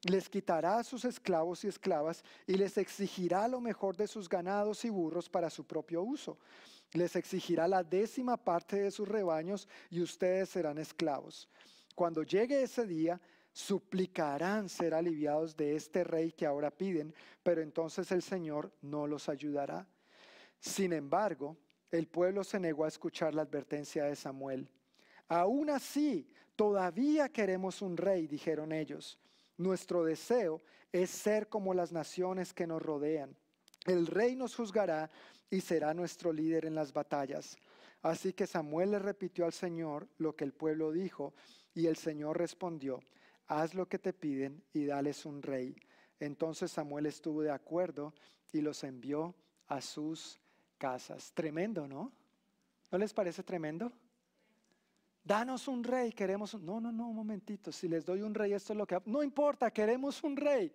Les quitará a sus esclavos y esclavas y les exigirá lo mejor de sus ganados y burros para su propio uso les exigirá la décima parte de sus rebaños y ustedes serán esclavos. Cuando llegue ese día, suplicarán ser aliviados de este rey que ahora piden, pero entonces el Señor no los ayudará. Sin embargo, el pueblo se negó a escuchar la advertencia de Samuel. Aún así, todavía queremos un rey, dijeron ellos. Nuestro deseo es ser como las naciones que nos rodean. El rey nos juzgará y será nuestro líder en las batallas. Así que Samuel le repitió al Señor lo que el pueblo dijo y el Señor respondió, haz lo que te piden y dales un rey. Entonces Samuel estuvo de acuerdo y los envió a sus casas. Tremendo, ¿no? ¿No les parece tremendo? Danos un rey, queremos. No, no, no, un momentito, si les doy un rey, esto es lo que... No importa, queremos un rey.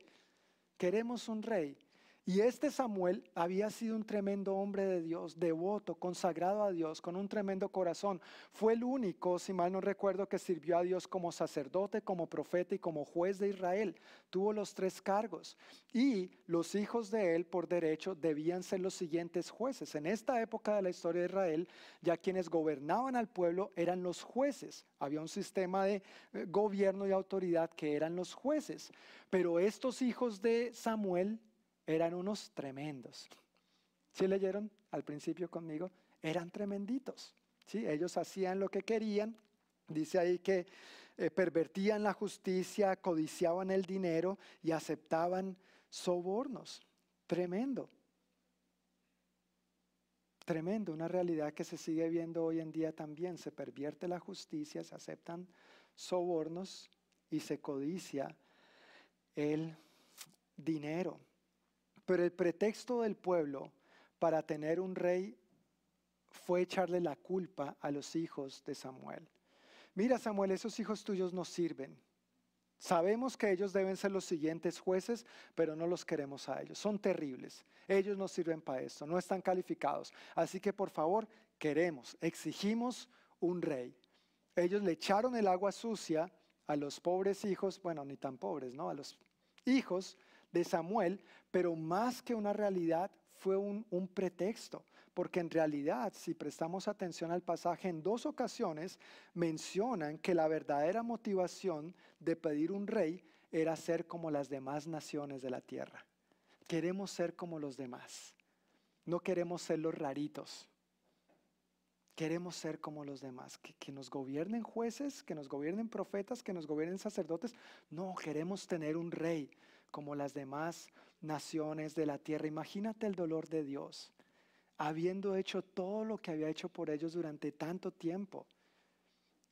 Queremos un rey. Y este Samuel había sido un tremendo hombre de Dios, devoto, consagrado a Dios, con un tremendo corazón. Fue el único, si mal no recuerdo, que sirvió a Dios como sacerdote, como profeta y como juez de Israel. Tuvo los tres cargos. Y los hijos de él, por derecho, debían ser los siguientes jueces. En esta época de la historia de Israel, ya quienes gobernaban al pueblo eran los jueces. Había un sistema de eh, gobierno y autoridad que eran los jueces. Pero estos hijos de Samuel eran unos tremendos. ¿Sí leyeron al principio conmigo? Eran tremenditos. ¿sí? Ellos hacían lo que querían. Dice ahí que eh, pervertían la justicia, codiciaban el dinero y aceptaban sobornos. Tremendo. Tremendo, una realidad que se sigue viendo hoy en día también. Se pervierte la justicia, se aceptan sobornos y se codicia el dinero. Pero el pretexto del pueblo para tener un rey fue echarle la culpa a los hijos de Samuel. Mira Samuel, esos hijos tuyos no sirven. Sabemos que ellos deben ser los siguientes jueces, pero no los queremos a ellos. Son terribles. Ellos no sirven para esto, no están calificados. Así que por favor, queremos, exigimos un rey. Ellos le echaron el agua sucia a los pobres hijos, bueno, ni tan pobres, ¿no? A los hijos de Samuel, pero más que una realidad fue un, pretexto, porque en realidad, si prestamos atención al pasaje, en dos ocasiones mencionan que la verdadera motivación de pedir un rey era ser como las demás naciones de la tierra. Queremos ser como los demás. No queremos ser los raritos. Queremos ser como los demás, que, que, nos gobiernen jueces, que nos gobiernen profetas, que nos gobiernen sacerdotes. No, queremos tener un rey como las demás naciones de la tierra. Imagínate el dolor de Dios, habiendo hecho todo lo que había hecho por ellos durante tanto tiempo.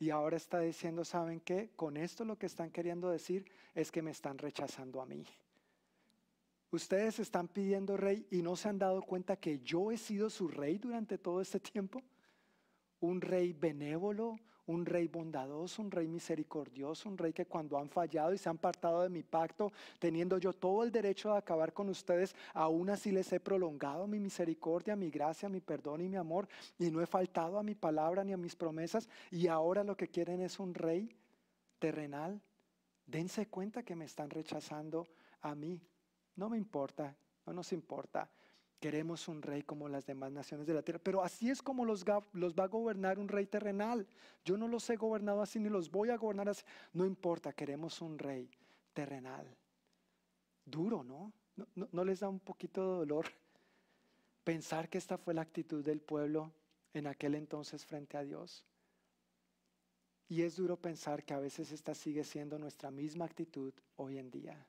Y ahora está diciendo, ¿saben qué? Con esto lo que están queriendo decir es que me están rechazando a mí. Ustedes están pidiendo rey y no se han dado cuenta que yo he sido su rey durante todo este tiempo. Un rey benévolo, un rey bondadoso, un rey misericordioso, un rey que cuando han fallado y se han apartado de mi pacto, teniendo yo todo el derecho de acabar con ustedes, aún así les he prolongado mi misericordia, mi gracia, mi perdón y mi amor, y no he faltado a mi palabra ni a mis promesas, y ahora lo que quieren es un rey terrenal. Dense cuenta que me están rechazando a mí. No me importa, no nos importa. Queremos un rey como las demás naciones de la tierra, pero así es como los, va a gobernar un rey terrenal. Yo no los he gobernado así ni los voy a gobernar así. No importa, queremos un rey terrenal. Duro, ¿no? ¿No, no, no les da un poquito de dolor pensar que esta fue la actitud del pueblo en aquel entonces frente a Dios? Y es duro pensar que a veces esta sigue siendo nuestra misma actitud hoy en día.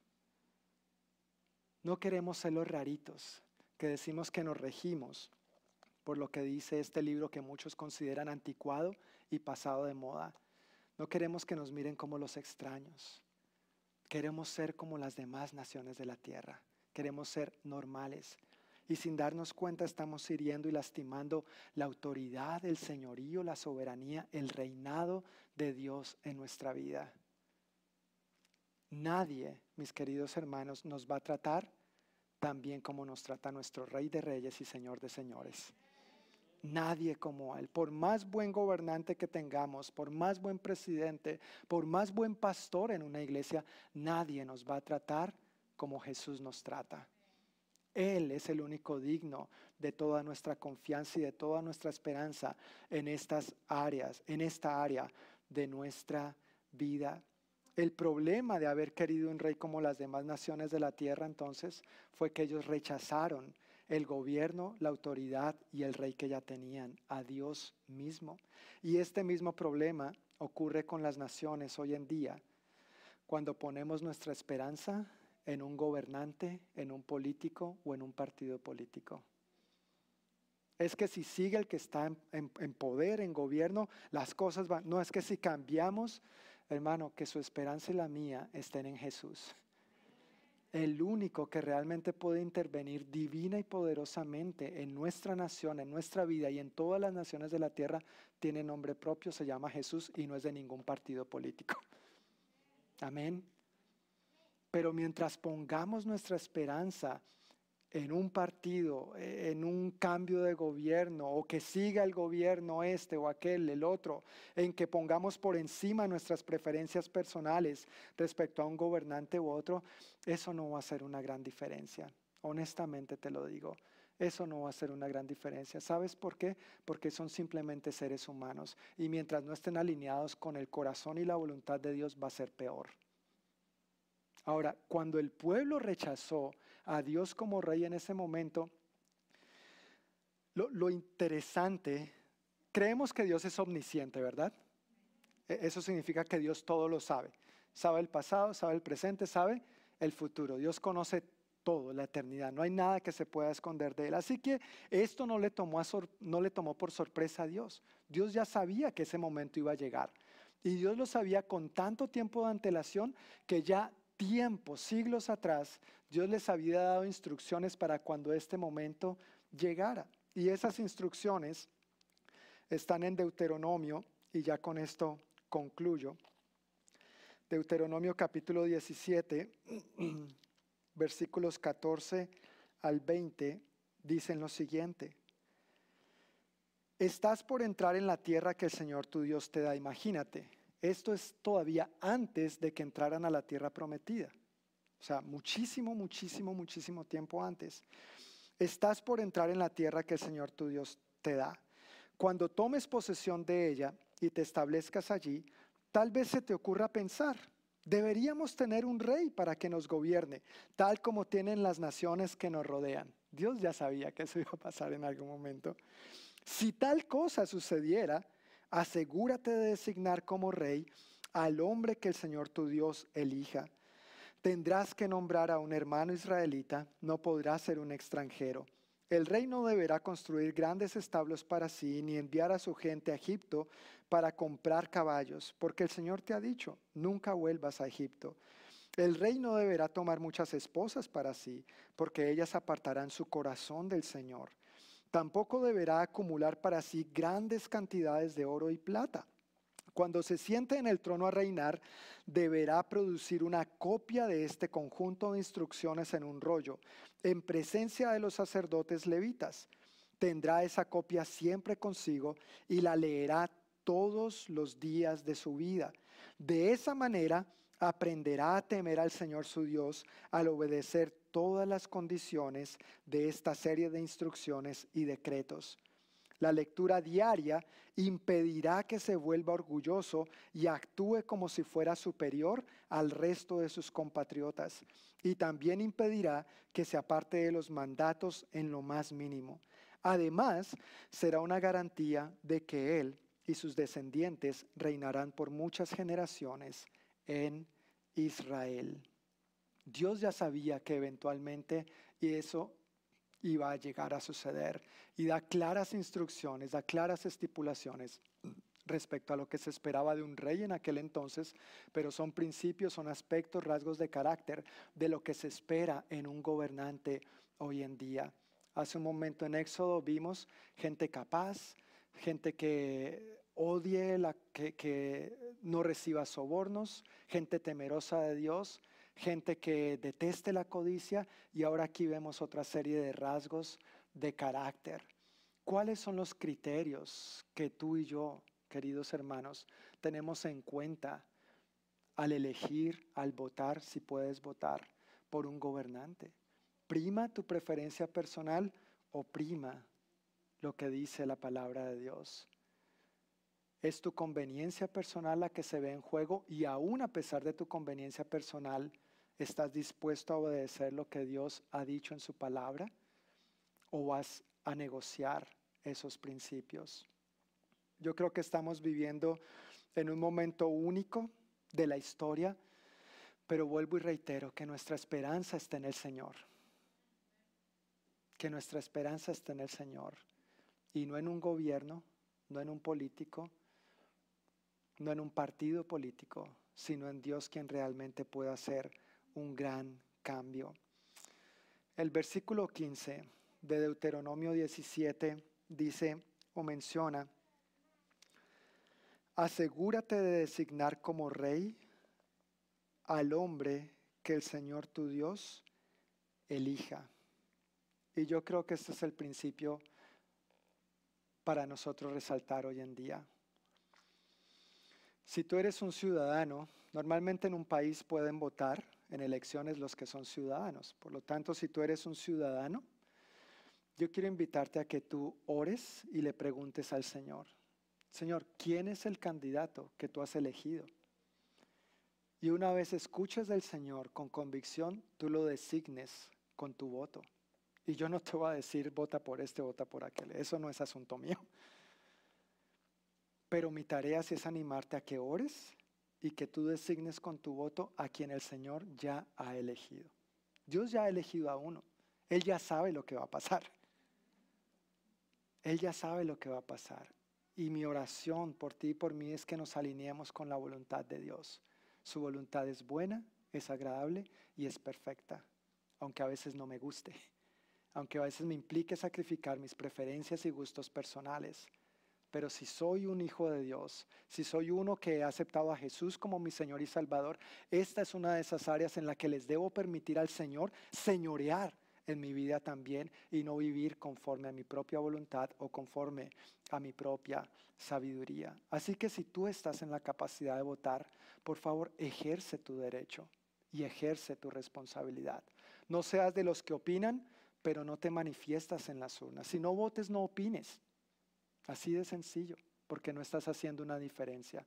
No queremos ser los raritos que decimos que nos regimos por lo que dice este libro que muchos consideran anticuado y pasado de moda. No queremos que nos miren como los extraños. Queremos ser como las demás naciones de la tierra. Queremos ser normales. Y sin darnos cuenta estamos hiriendo y lastimando la autoridad, el señorío, la soberanía, el reinado de Dios en nuestra vida. Nadie, mis queridos hermanos, nos va a tratar también como nos trata nuestro Rey de Reyes y Señor de Señores. Nadie como Él. Por más buen gobernante que tengamos, por más buen presidente, por más buen pastor en una iglesia, nadie nos va a tratar como Jesús nos trata. Él es el único digno de toda nuestra confianza y de toda nuestra esperanza en estas áreas, en esta área de nuestra vida. El problema de haber querido un rey como las demás naciones de la tierra entonces fue que ellos rechazaron el gobierno, la autoridad y el rey que ya tenían, a Dios mismo. Y este mismo problema ocurre con las naciones hoy en día, cuando ponemos nuestra esperanza en un gobernante, en un político o en un partido político. Es que si sigue el que está en, poder, en gobierno, las cosas van. No es que si cambiamos hermano, que su esperanza y la mía estén en Jesús. El único que realmente puede intervenir divina y poderosamente en nuestra nación, en nuestra vida y en todas las naciones de la tierra, tiene nombre propio, se llama Jesús y no es de ningún partido político. Amén. Pero mientras pongamos nuestra esperanza en un partido, en un cambio de gobierno, o que siga el gobierno este o aquel, el otro, en que pongamos por encima nuestras preferencias personales respecto a un gobernante u otro, eso no va a ser una gran diferencia. Honestamente te lo digo. Eso no va a ser una gran diferencia. ¿Sabes por qué? Porque son simplemente seres humanos. Y mientras no estén alineados con el corazón y la voluntad de Dios, va a ser peor. Ahora, cuando el pueblo rechazó a Dios como rey en ese momento, lo, interesante, creemos que Dios es omnisciente, ¿verdad? E, eso significa que Dios todo lo sabe. Sabe el pasado, sabe el presente, sabe el futuro. Dios conoce todo, la eternidad. No hay nada que se pueda esconder de él. Así que esto no le tomó, no le tomó por sorpresa a Dios. Dios ya sabía que ese momento iba a llegar. Y Dios lo sabía con tanto tiempo de antelación que ya tiempo, siglos atrás, Dios les había dado instrucciones para cuando este momento llegara. Y esas instrucciones están en Deuteronomio, y ya con esto concluyo. Deuteronomio capítulo 17, versículos 14 al 20, dicen lo siguiente. Estás por entrar en la tierra que el Señor tu Dios te da. Imagínate, esto es todavía antes de que entraran a la tierra prometida. O sea, muchísimo, muchísimo, muchísimo tiempo antes. Estás por entrar en la tierra que el Señor tu Dios te da. Cuando tomes posesión de ella y te establezcas allí, tal vez se te ocurra pensar, deberíamos tener un rey para que nos gobierne, tal como tienen las naciones que nos rodean. Dios ya sabía que eso iba a pasar en algún momento. Si tal cosa sucediera, asegúrate de designar como rey al hombre que el Señor tu Dios elija. Tendrás que nombrar a un hermano israelita, no podrá ser un extranjero. El rey no deberá construir grandes establos para sí, ni enviar a su gente a Egipto para comprar caballos, porque el Señor te ha dicho, nunca vuelvas a Egipto. El rey no deberá tomar muchas esposas para sí, porque ellas apartarán su corazón del Señor. Tampoco deberá acumular para sí grandes cantidades de oro y plata. Cuando se siente en el trono a reinar, deberá producir una copia de este conjunto de instrucciones en un rollo, en presencia de los sacerdotes levitas. Tendrá esa copia siempre consigo y la leerá todos los días de su vida. De esa manera, aprenderá a temer al Señor su Dios al obedecer todas las condiciones de esta serie de instrucciones y decretos. La lectura diaria impedirá que se vuelva orgulloso y actúe como si fuera superior al resto de sus compatriotas. Y también impedirá que se aparte de los mandatos en lo más mínimo. Además, será una garantía de que él y sus descendientes reinarán por muchas generaciones en Israel. Dios ya sabía que eventualmente eso iba a llegar a suceder y da claras instrucciones, da claras estipulaciones respecto a lo que se esperaba de un rey en aquel entonces, pero son principios, son aspectos, rasgos de carácter de lo que se espera en un gobernante hoy en día. Hace un momento en Éxodo vimos gente capaz, gente que odie, la, que, no reciba sobornos, gente temerosa de Dios, gente que deteste la codicia y ahora aquí vemos otra serie de rasgos de carácter. ¿Cuáles son los criterios que tú y yo, queridos hermanos, tenemos en cuenta al elegir, al votar, si puedes votar por un gobernante? ¿Prima tu preferencia personal o prima lo que dice la palabra de Dios? Es tu conveniencia personal la que se ve en juego y aún a pesar de tu conveniencia personal, ¿estás dispuesto a obedecer lo que Dios ha dicho en su palabra? ¿O vas a negociar esos principios? Yo creo que estamos viviendo en un momento único de la historia, pero vuelvo y reitero que nuestra esperanza está en el Señor. Que nuestra esperanza está en el Señor y no en un gobierno, no en un político, no en un partido político, sino en Dios quien realmente puede hacer un gran cambio. El versículo 15 de Deuteronomio 17 dice o menciona, asegúrate de designar como rey al hombre que el Señor tu Dios elija. Y yo creo que este es el principio para nosotros resaltar hoy en día. Si tú eres un ciudadano, normalmente en un país pueden votar en elecciones los que son ciudadanos. Por lo tanto, si tú eres un ciudadano, yo quiero invitarte a que tú ores y le preguntes al Señor, Señor, ¿quién es el candidato que tú has elegido? Y una vez escuches del Señor con convicción, tú lo designes con tu voto. Y yo no te voy a decir, vota por este, vota por aquel. Eso no es asunto mío. Pero mi tarea es animarte a que ores y que tú designes con tu voto a quien el Señor ya ha elegido. Dios ya ha elegido a uno. Él ya sabe lo que va a pasar. Él ya sabe lo que va a pasar. Y mi oración por ti y por mí es que nos alineemos con la voluntad de Dios. Su voluntad es buena, es agradable y es perfecta, aunque a veces no me guste, aunque a veces me implique sacrificar mis preferencias y gustos personales pero si soy un hijo de Dios, si soy uno que ha aceptado a Jesús como mi Señor y Salvador, esta es una de esas áreas en la que les debo permitir al Señor señorear en mi vida también y no vivir conforme a mi propia voluntad o conforme a mi propia sabiduría. Así que si tú estás en la capacidad de votar, por favor, ejerce tu derecho y ejerce tu responsabilidad. No seas de los que opinan, pero no te manifiestas en las urnas. Si no votes, no opines. Así de sencillo, porque no estás haciendo una diferencia.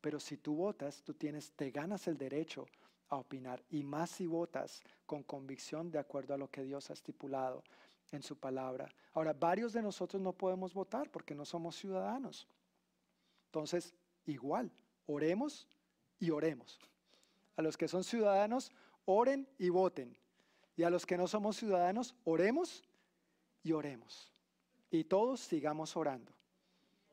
Pero si tú votas, tú tienes, te ganas el derecho a opinar. Y más si votas con convicción de acuerdo a lo que Dios ha estipulado en su palabra. Ahora, varios de nosotros no podemos votar porque no somos ciudadanos. Entonces, igual, oremos y oremos. A los que son ciudadanos, oren y voten. Y a los que no somos ciudadanos, oremos y oremos. Y todos sigamos orando.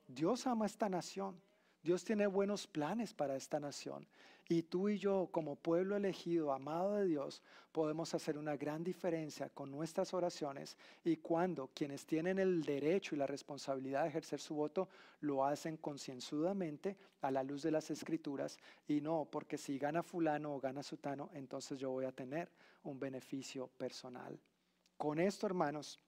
Dios ama esta nación. Dios tiene buenos planes para esta nación. Y tú y yo, como pueblo elegido, amado de Dios, podemos hacer una gran diferencia con nuestras oraciones y cuando quienes tienen el derecho y la responsabilidad de ejercer su voto lo hacen concienzudamente a la luz de las escrituras y no porque si gana fulano o gana sutano, entonces yo voy a tener un beneficio personal. Con esto, hermanos,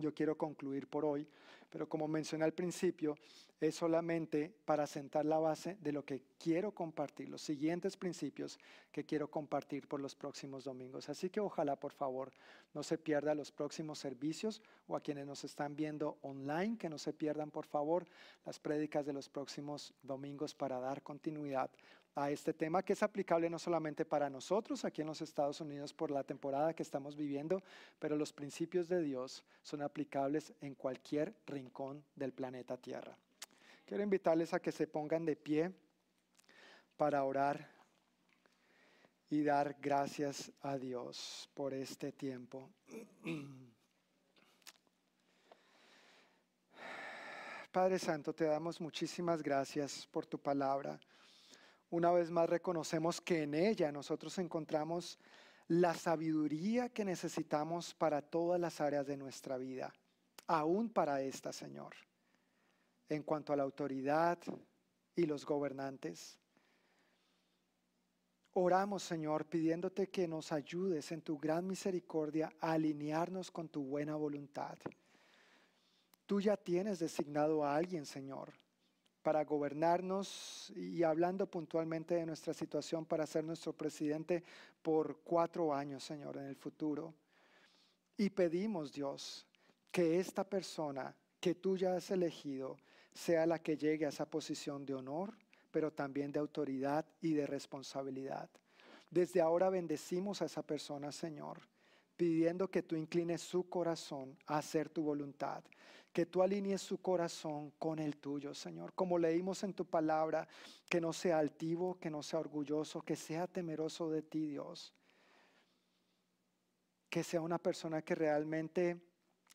yo quiero concluir por hoy, pero como mencioné al principio, es solamente para sentar la base de lo que quiero compartir, los siguientes principios que quiero compartir por los próximos domingos. Así que ojalá, por favor, no se pierda los próximos servicios o a quienes nos están viendo online, que no se pierdan, por favor, las prédicas de los próximos domingos para dar continuidad a este tema que es aplicable no solamente para nosotros aquí en los Estados Unidos por la temporada que estamos viviendo, pero los principios de Dios son aplicables en cualquier rincón del planeta Tierra. Quiero invitarles a que se pongan de pie para orar y dar gracias a Dios por este tiempo. Padre Santo, te damos muchísimas gracias por tu palabra una vez más reconocemos que en ella nosotros encontramos la sabiduría que necesitamos para todas las áreas de nuestra vida, aún para esta, Señor. En cuanto a la autoridad y los gobernantes, oramos, Señor, pidiéndote que nos ayudes en tu gran misericordia a alinearnos con tu buena voluntad. Tú ya tienes designado a alguien, Señor, para gobernarnos y hablando puntualmente de nuestra situación para ser nuestro presidente por cuatro años, Señor, en el futuro. Y pedimos, Dios, que esta persona que tú ya has elegido sea la que llegue a esa posición de honor, pero también de autoridad y de responsabilidad. Desde ahora bendecimos a esa persona, Señor, pidiendo que tú inclines su corazón a hacer tu voluntad que tú alinees su corazón con el tuyo, Señor. Como leímos en tu palabra, que no sea altivo, que no sea orgulloso, que sea temeroso de ti, Dios. Que sea una persona que realmente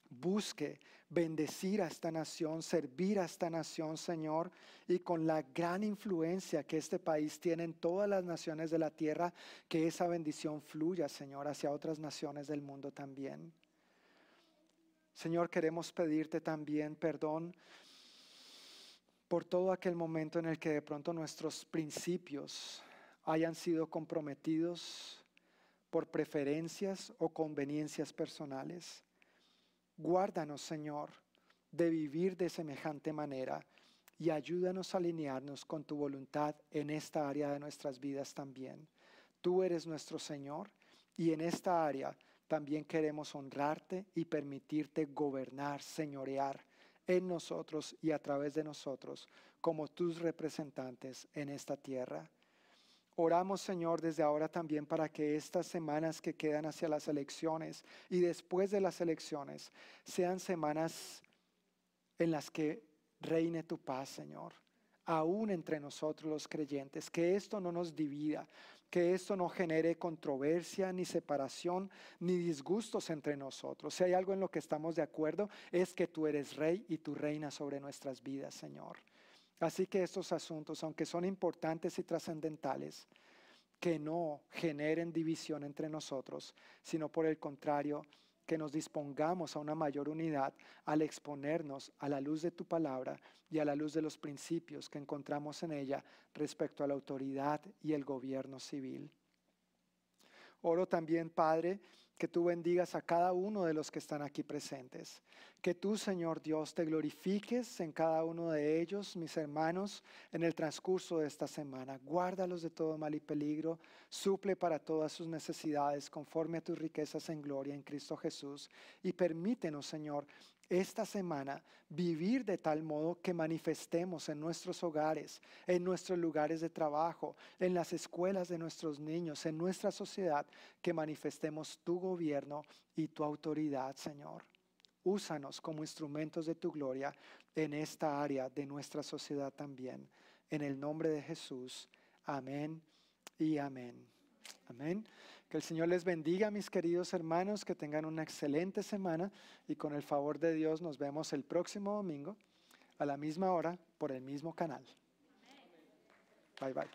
busque bendecir a esta nación, servir a esta nación, Señor, y con la gran influencia que este país tiene en todas las naciones de la tierra, que esa bendición fluya, Señor, hacia otras naciones del mundo también. Señor, queremos pedirte también perdón por todo aquel momento en el que de pronto nuestros principios hayan sido comprometidos por preferencias o conveniencias personales. Guárdanos, Señor, de vivir de semejante manera y ayúdanos a alinearnos con tu voluntad en esta área de nuestras vidas también. Tú eres nuestro Señor y en esta área también queremos honrarte y permitirte gobernar, señorear en nosotros y a través de nosotros como tus representantes en esta tierra. Oramos, Señor, desde ahora también para que estas semanas que quedan hacia las elecciones y después de las elecciones sean semanas en las que reine tu paz, Señor, aún entre nosotros los creyentes, que esto no nos divida, que esto no genere controversia, ni separación, ni disgustos entre nosotros. Si hay algo en lo que estamos de acuerdo, es que tú eres rey y tú reinas sobre nuestras vidas, Señor. Así que estos asuntos, aunque son importantes y trascendentales, que no generen división entre nosotros, sino por el contrario, que nos dispongamos a una mayor unidad al exponernos a la luz de tu palabra y a la luz de los principios que encontramos en ella respecto a la autoridad y el gobierno civil. Oro también, Padre, que tú bendigas a cada uno de los que están aquí presentes. Que tú, Señor Dios, te glorifiques en cada uno de ellos, mis hermanos, en el transcurso de esta semana. Guárdalos de todo mal y peligro. Suple para todas sus necesidades conforme a tus riquezas en gloria en Cristo Jesús. Y permítenos, Señor, esta semana vivir de tal modo que manifestemos en nuestros hogares, en nuestros lugares de trabajo, en las escuelas de nuestros niños, en nuestra sociedad, que manifestemos tu gobierno y tu autoridad, Señor. Úsanos como instrumentos de tu gloria en esta área de nuestra sociedad también. En el nombre de Jesús. Amén y amén. Amén. Que el Señor les bendiga, mis queridos hermanos, que tengan una excelente semana y con el favor de Dios nos vemos el próximo domingo a la misma hora por el mismo canal. Bye bye.